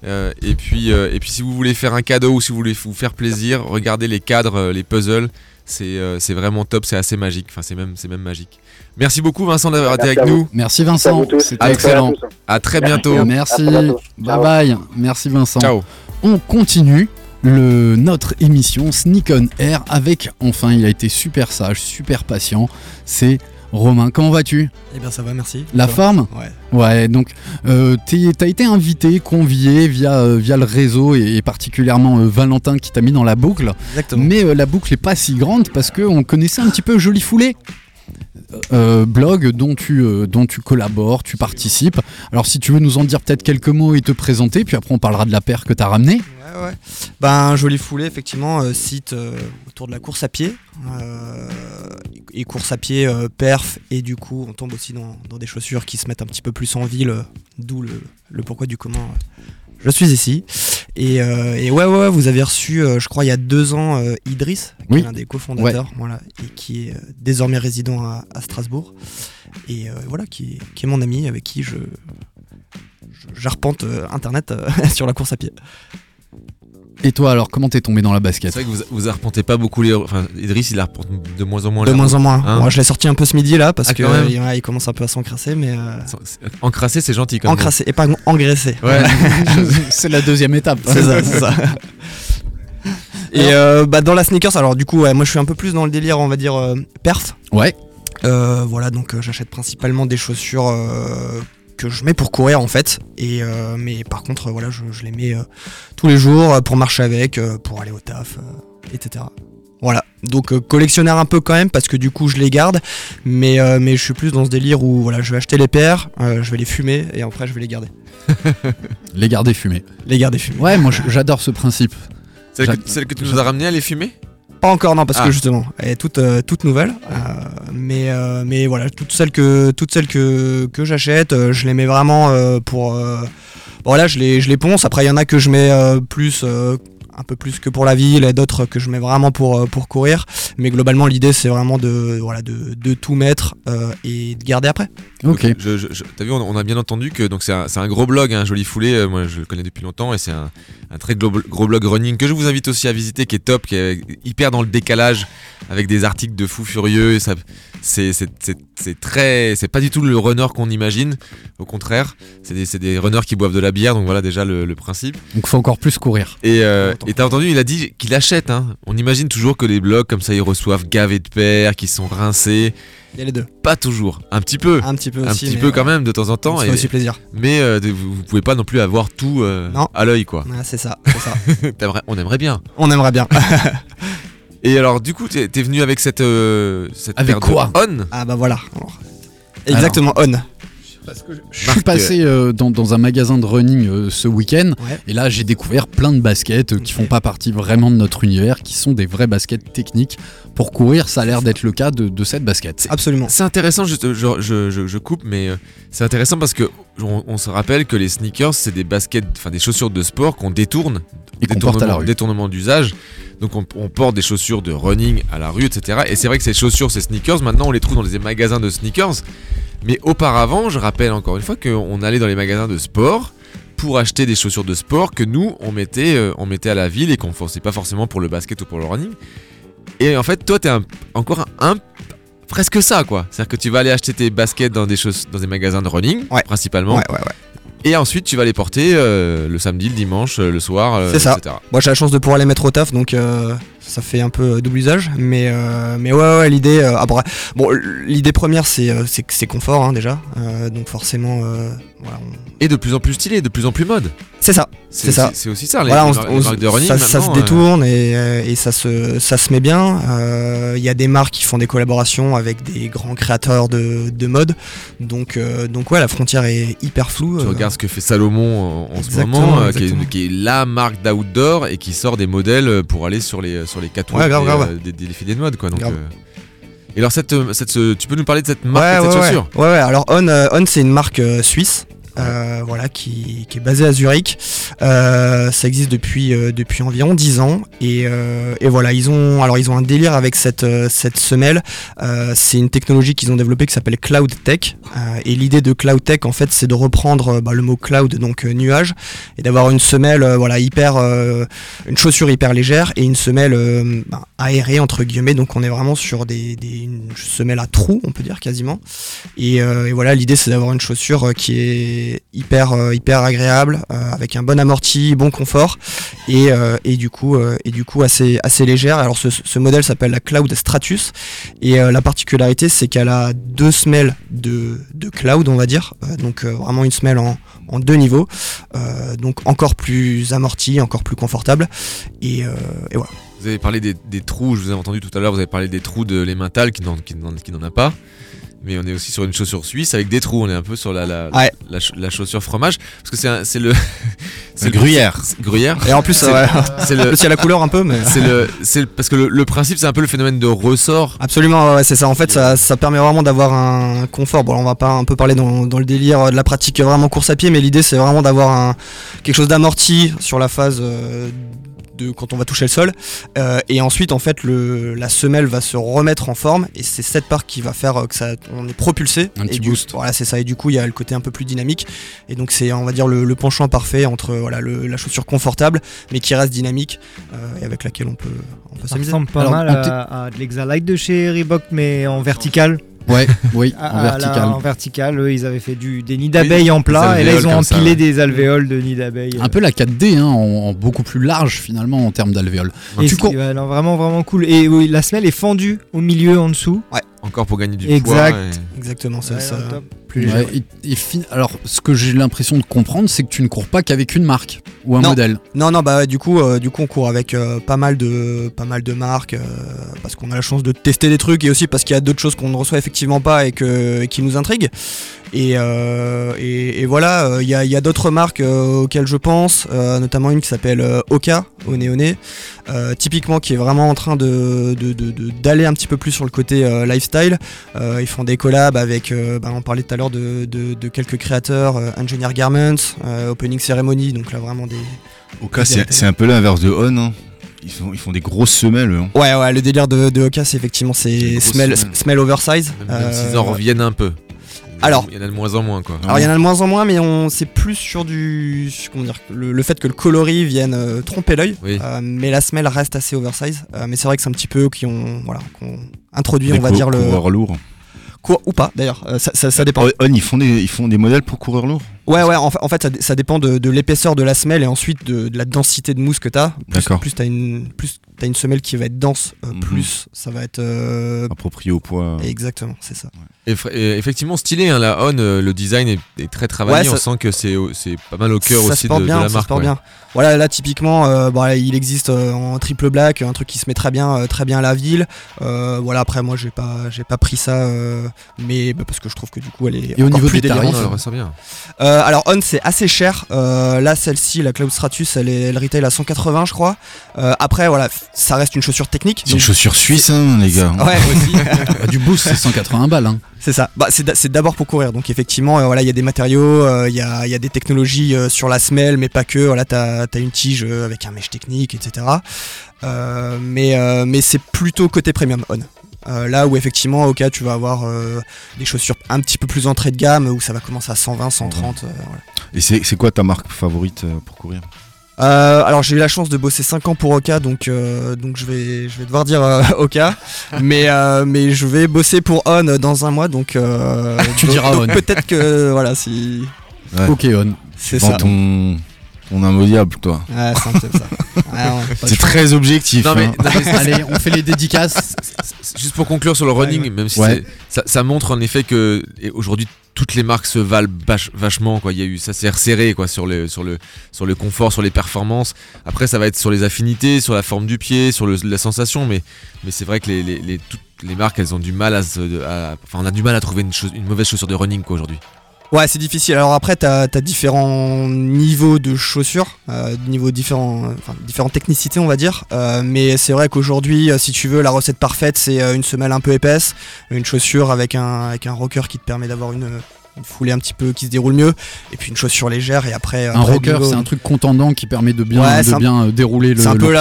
Euh, et puis, euh, et puis, si vous voulez faire un cadeau ou si vous voulez vous faire plaisir, regardez les cadres, euh, les puzzles. C'est, euh, c'est vraiment top. C'est assez magique. Enfin, c'est même, c'est même magique. Merci beaucoup, Vincent, d'avoir été avec nous. Merci Vincent, c'était excellent. À très Merci. bientôt. Merci. Bye Ciao. bye. Merci Vincent. Ciao. on continue le, notre émission Sneak on Air avec, enfin, il a été super sage, super patient. C'est Romain. Comment vas-tu? Eh bien, ça va, merci. La forme? Ouais. Ouais, donc euh, t'as été invité, convié via, euh, via le réseau et, et particulièrement euh, Valentin qui t'a mis dans la boucle. Exactement. Mais la boucle est pas si grande parce qu'on connaissait un petit peu Joli Foulé. Euh, blog dont tu, euh, dont tu collabores, tu participes. Alors si tu veux nous en dire peut-être quelques mots et te présenter, puis après on parlera de la paire que t'as ramenée. Ouais, ouais. Ben, joli foulé, effectivement, euh, site autour de la course à pied. et course à pied, perf, et du coup, on tombe aussi dans, dans des chaussures qui se mettent un petit peu plus en ville, d'où le, le pourquoi du comment. je suis ici. Et, euh, et ouais, ouais, ouais, vous avez reçu, euh, je crois, il y a deux ans, euh, Idriss, qui Oui. est l'un des cofondateurs, Ouais. voilà, et qui est désormais résident à, à Strasbourg. Et voilà, qui, est- qui est mon ami avec qui je, je- j'arpente euh, Internet euh, sur la course à pied. Et toi alors, comment t'es tombé dans la basket C'est vrai que vous, vous arpentez pas beaucoup les. Enfin, Idriss, il arpente de moins en moins. De moins en moins. hein. Moi, je l'ai sorti un peu ce midi là parce Ah, que euh, ouais, il commence un peu à s'encrasser, mais. euh, Encrassé, c'est gentil quand même. Encrassé et pas engraissé. Ouais. c'est la deuxième étape. C'est ça, c'est ça. Et euh, bah, dans la sneakers, alors du coup, ouais, moi je suis un peu plus dans le délire, on va dire, euh, perf. Ouais. Euh, voilà, donc euh, j'achète principalement des chaussures euh, que je mets pour courir en fait. Et, euh, mais par contre, voilà, je, je les mets euh, tous les jours euh, pour marcher avec, euh, pour aller au taf, euh, etc. Voilà, donc euh, collectionneur un peu quand même parce que du coup je les garde, mais, euh, mais je suis plus dans ce délire où voilà, je vais acheter les paires, euh, je vais les fumer et après je vais les garder. Les garder fumés. Les garder fumés. Ouais, moi j'adore ce principe. Celle que, celle que tu nous as ramenée, elle est fumée? Pas encore, non, parce Ah. que justement, elle est toute, euh, toute nouvelle. euh, mais, euh, mais voilà, toutes celles que, toutes celles que, que j'achète, je les mets vraiment pour. bon, voilà, je les, je les ponce. Après, il y en a que je mets plus. un peu plus que pour la ville et d'autres que je mets vraiment pour, pour courir mais globalement l'idée c'est vraiment de, voilà, de, de tout mettre et de garder après Ok. Je- je- je- T'as vu, on, on a bien entendu que donc c'est un, c'est un gros blog, un joli foulé. euh, moi, je le connais depuis longtemps et c'est un, un très gros, gros blog running que je vous invite aussi à visiter, qui est top, qui est hyper dans le décalage avec des articles de fous furieux. et ça- C'est c'est- c'est- c'est très, c'est pas du tout le runner qu'on imagine. Au contraire, c'est des, runners qui boivent de la bière. Donc voilà déjà le, le principe. Donc faut encore plus courir. Et euh, et t'as entendu, il a dit qu'il achète. Hein. On imagine toujours que les blogs comme ça, ils reçoivent gavés de paires, qui sont rincés. Il y a les deux Pas toujours, un petit peu. un petit peu Un petit peu quand euh, même de temps en temps. ça fait aussi plaisir. Mais euh, vous, pouvez pas non plus avoir tout euh, Non. à l'œil quoi. Ouais, c'est ça, c'est ça. On aimerait bien. on aimerait bien Et alors du coup t'es es venu avec cette euh, cette Avec paire de quoi? On? ah bah voilà Alors, exactement on Je suis passé euh, dans, dans un magasin de running euh, ce week-end Ouais. et là j'ai découvert plein de baskets euh, qui font pas partie vraiment de notre univers, qui sont des vraies baskets techniques. Pour courir, ça a l'air d'être le cas de, de cette basket. absolument C'est intéressant, juste, je, je- je- je coupe, mais euh, c'est intéressant parce que on, on se rappelle que les sneakers, c'est des baskets, enfin des chaussures de sport qu'on détourne, Et qu'on porte à la détournement- rue. détournement d'usage. Donc on, on porte des chaussures de running à la rue, etc. Et c'est vrai que ces chaussures, ces sneakers, maintenant on les trouve dans les magasins de sneakers. Mais auparavant, je rappelle encore une fois qu'on allait dans les magasins de sport pour acheter des chaussures de sport que nous on mettait, euh, on mettait à la ville et qu'on forçait pas forcément pour le basket ou pour le running. Et en fait, toi, t'es encore un, un- presque ça, quoi. C'est-à-dire que tu vas aller acheter tes baskets dans des choses, dans des magasins de running, Ouais. principalement. ouais ouais ouais Et ensuite, tu vas les porter euh, le samedi, le dimanche, euh, le soir, euh, C'est ça. etc. Moi j'ai la chance de pouvoir les mettre au taf donc euh, ça fait un peu euh, double usage mais euh, mais ouais ouais l'idée euh, après bon l'idée première c'est euh, c'est confort hein, déjà donc forcément voilà, on- Et de plus en plus stylé, de plus en plus mode. c'est ça c'est aussi- ça C'est aussi ça, les, Voilà, les on- mar- les on- marques de running. ça, ça se détourne et, et ça, se, ça se met bien. Il y a des marques qui font des collaborations avec des grands créateurs de, de mode. Donc, donc ouais, la frontière est hyper floue. Tu regardes ce que fait Salomon en, ce moment, qui, est, exactement. qui est la marque d'outdoor et qui sort des modèles pour aller sur les, sur les catwalks Ouais, grave, des, grave. euh, des- des défilés de mode. Quoi, donc, euh, Et alors, cette, euh, cette, ce- tu peux nous parler de cette marque ouais, et de cette ouais. chaussure? Ouais, ouais, alors On, On c'est une marque euh, suisse. Euh, voilà, qui, qui est basée à Zurich. Euh, ça existe depuis, euh, depuis environ 10 ans. Et, et voilà, ils ont, alors ils ont un délire avec cette, cette semelle. C'est une technologie qu'ils ont développée qui s'appelle Cloud Tech. Et l'idée de Cloud Tech, en fait, c'est de reprendre bah, le mot cloud, donc nuage, et d'avoir une semelle, voilà, hyper, une chaussure hyper légère et une semelle bah, aérée entre guillemets. Donc on est vraiment sur des, des- une semelle à trous, on peut dire quasiment. Et, et voilà, l'idée c'est d'avoir une chaussure qui est hyper euh, hyper agréable euh, avec un bon amorti, bon confort et, euh, et du coup et du coup assez assez légère. Alors ce, modèle s'appelle la Cloud Stratus et la particularité c'est qu'elle a deux semelles de, de cloud on va dire, donc vraiment une semelle en, en deux niveaux, donc encore plus amorti, encore plus confortable et, voilà. Vous avez parlé des, des trous, je vous ai entendu tout à l'heure, vous avez parlé des trous de l'Emmental qui n'en a pas. Mais on est aussi sur une chaussure suisse avec des trous, on est un peu sur la, la, Ouais. la, ch- la chaussure fromage. Parce que c'est un- c'est le. c'est le- gruyère. Gruyère. Et en plus, c'est ouais. plus, il y a la couleur un peu, mais- C'est le, c'est le- parce que le, le principe, c'est un peu le phénomène de ressort. Absolument, ouais, c'est ça. En fait, ça, ça permet vraiment d'avoir un confort. Bon, on va pas un peu parler dans, dans le délire de la pratique vraiment course à pied, mais l'idée c'est vraiment d'avoir un, quelque chose d'amorti sur la phase euh, de quand on va toucher le sol. Euh, et ensuite, en fait, le, la semelle va se remettre en forme, et c'est cette part qui va faire euh, que ça, on est propulsé. Un et petit du- boost. Voilà, c'est ça. Et du coup, il y a le côté un peu plus dynamique. Et donc, c'est, on va dire, le, le penchant parfait entre voilà, le- la chaussure confortable, mais qui reste dynamique, euh, et avec laquelle on peut, on peut Ça s'amuser. ressemble pas Alors, mal à, à de l'Exalite de chez Reebok, mais en vertical. Ouais, oui, en à la- vertical. en vertical, eux, ils avaient fait du, des nids d'abeilles en plat, et là, ils ont ça, empilé ouais. des alvéoles de nids d'abeilles. Un peu la 4D, hein, en, en beaucoup plus large finalement en termes d'alvéoles. Ouais, non, vraiment, vraiment cool. Et oui, la semelle est fendue au milieu, en dessous. Ouais. Encore pour gagner du Exact. poids. et- Exactement, ça. top. Plus Ouais, léger. et- et fin- Alors, ce que j'ai l'impression de comprendre, c'est que tu ne cours pas qu'avec une marque ou un Non. modèle. Non, non, bah du coup, euh, du coup, on court avec euh, pas mal de, pas mal de marques, euh, parce qu'on a la chance de tester des trucs et aussi parce qu'il y a d'autres choses qu'on ne reçoit effectivement pas et, que, et qui nous intriguent. Et, euh, et, et voilà, euh, il y a, il y a d'autres marques euh, auxquelles je pense, euh, notamment une qui s'appelle euh, Oka, Oné euh, typiquement qui est vraiment en train de, de- de- de- d'aller un petit peu plus sur le côté euh, lifestyle. Euh, ils font des collabs avec, euh, bah, on parlait tout à l'heure de, de- de quelques créateurs, euh, Engineer Garments, euh, Opening Ceremony, donc là vraiment des... Oka, c'est un peu l'inverse de On. hein. Ils, font, ils font des grosses semelles. eux, hein. Ouais, ouais, le délire de, de Oka, c'est effectivement c'est smell, oversize. Même, même s'ils en reviennent un peu. Alors- Il y en a de moins en moins, quoi. Alors il y en a de moins en moins, mais on c'est plus sur du comment dire le, le fait que le coloris vienne euh, tromper l'œil, Oui. euh, mais la semelle reste assez oversize. Euh, mais c'est vrai que c'est un petit peu qui ont voilà qu'on introduit, Des on va dire le coureurs ou pas d'ailleurs, euh, ça, ça, ça dépend. On, ils, font des, ils font des modèles pour coureurs lourds Ouais, ouais, en fait, en fait ça, dé- ça dépend de, de l'épaisseur de la semelle et ensuite de, de la densité de mousse que t'as. Plus, D'accord. plus t'as une, plus t'as une semelle qui va être dense, euh, Mhm. plus ça va être. euh, Approprié au poids. Exactement, c'est ça. Et, effectivement, stylé, hein, la On, euh, le design est, est très travaillé. Ouais, on sent que c'est au- c'est pas mal au cœur ça aussi se porte de, de bien, la ça marque. se porte ouais. bien. Voilà, là typiquement, euh, bah, il existe euh, en triple black, un truc qui se met très bien, euh, très bien à la ville. Euh, voilà, après moi j'ai pas, j'ai pas pris ça, euh, mais bah, parce que je trouve que du coup elle est Et au niveau plus des tarifs ressort bien. Euh, alors On c'est assez cher. Euh, là celle-ci, la Cloud Stratus, elle est, elle retail à 180 je crois. Euh, après voilà, ça reste une chaussure technique. C'est une chaussure suisse, hein, les gars. Ouais, aussi. Bah, du boost, c'est 180 balles. hein. C'est ça. Bah, c'est d'a- c'est d'abord pour courir. Donc effectivement, euh, voilà, il y a des matériaux, euh, il y, a, y a des technologies euh, sur la semelle, mais pas que. Voilà, t'as as une tige avec un mèche technique, etc. Mais mais c'est plutôt côté premium on. Euh, là où effectivement, au cas, tu vas avoir euh, des chaussures un petit peu plus entrée de gamme, où ça va commencer à 120, 130. euh, voilà. Et c'est quoi ta marque favorite pour courir? Euh, alors j'ai eu la chance de bosser 5 ans pour Oka, donc, euh, donc je, vais, je vais devoir dire euh, Oka, mais, euh, mais je vais bosser pour On dans un mois, donc, euh, Tu donc- diras donc On. peut-être que voilà si Ouais. Ok, on. c'est ça. ton, ton indodiable, toi. Ouais, c'est un peu ça. Choix. très objectif. Non, mais, hein. non, mais Allez, on fait les dédicaces. Juste pour conclure sur le running, ouais. même si ça, ça montre en effet que aujourd'hui toutes les marques se valent vach- vachement quoi. Il y a eu ça s'est resserré quoi sur le confort, sur les performances. Après ça va être sur les affinités, sur la forme du pied, sur la sensation, mais c'est vrai que toutes les marques elles ont du mal à, du mal à trouver une, mauvaise chaussure de running aujourd'hui. Ouais, c'est difficile. Alors après, t'as as différents niveaux de chaussures, euh, niveaux différents, enfin différentes technicités, on va dire. Euh, mais c'est vrai qu'aujourd'hui, euh, si tu veux, la recette parfaite, c'est euh, une semelle un peu épaisse, une chaussure avec un avec un rocker qui te permet d'avoir une, une foulée un petit peu qui se déroule mieux, et puis une chaussure légère. Et après, Un après, rocker, c'est un truc contendant qui permet de bien, Ouais, de c'est un- bien euh, dérouler le, c'est un peu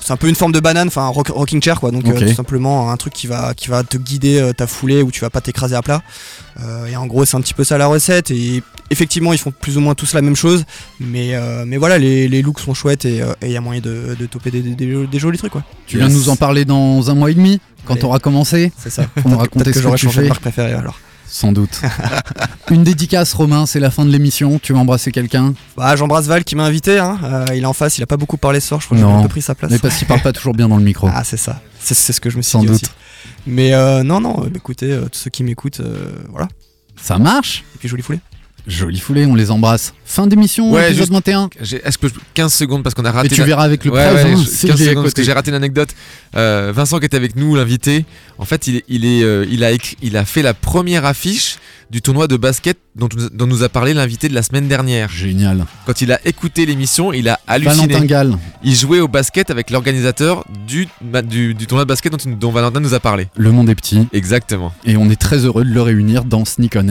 c'est un peu une forme de banane, enfin un rock- rocking chair quoi. Donc euh, tout simplement un truc qui va qui va te guider euh, ta foulée où tu vas pas t'écraser à plat. Et en gros c'est un petit peu ça la recette. Et effectivement ils font plus ou moins tous la même chose, mais euh, mais voilà les, les looks sont chouettes et il y a moyen de, de toper des, des- des- des jolis trucs quoi. Tu viens de nous en parler dans un mois et demi, quand Allez. t'auras commencé. C'est ça. Pour Peut-être raconter que ce que tu fais. marque préférée alors. Sans doute. Une dédicace, Romain, c'est la fin de l'émission. Tu veux embrasser quelqu'un Bah, J'embrasse Val qui m'a invité. hein. Euh, il est en face, il a pas beaucoup parlé ce soir. Je crois que j'ai un peu pris sa place. Mais parce qu'il parle pas toujours bien dans le micro. Ah, c'est ça. C'est c'est ce que je me suis Sans dit doute. aussi. Mais euh, non, non, euh, écoutez, euh, tous ceux qui m'écoutent, euh, voilà. Ça marche Et puis, jolie foulée. Joli foulée, on les embrasse. Fin d'émission, Ouais, épisode juste- 21. J'ai- Est-ce que je- 15 secondes parce qu'on a raté. Et tu verras avec le Ouais, presse, ouais, hein, je- c'est 15 lié à secondes parce que j'ai raté une anecdote. Euh, Vincent qui était avec nous, l'invité. En fait, il, est, il, est, euh, il, a écrit, il a fait la première affiche du tournoi de basket dont, dont nous a parlé l'invité de la semaine dernière. Génial. Quand il a écouté l'émission, il a halluciné. Valentin Gall. Il jouait au basket avec l'organisateur du, du, du tournoi de basket dont, dont Valentin nous a parlé. Le monde est petit. Exactement. Et on est très heureux de le réunir dans Sneak On.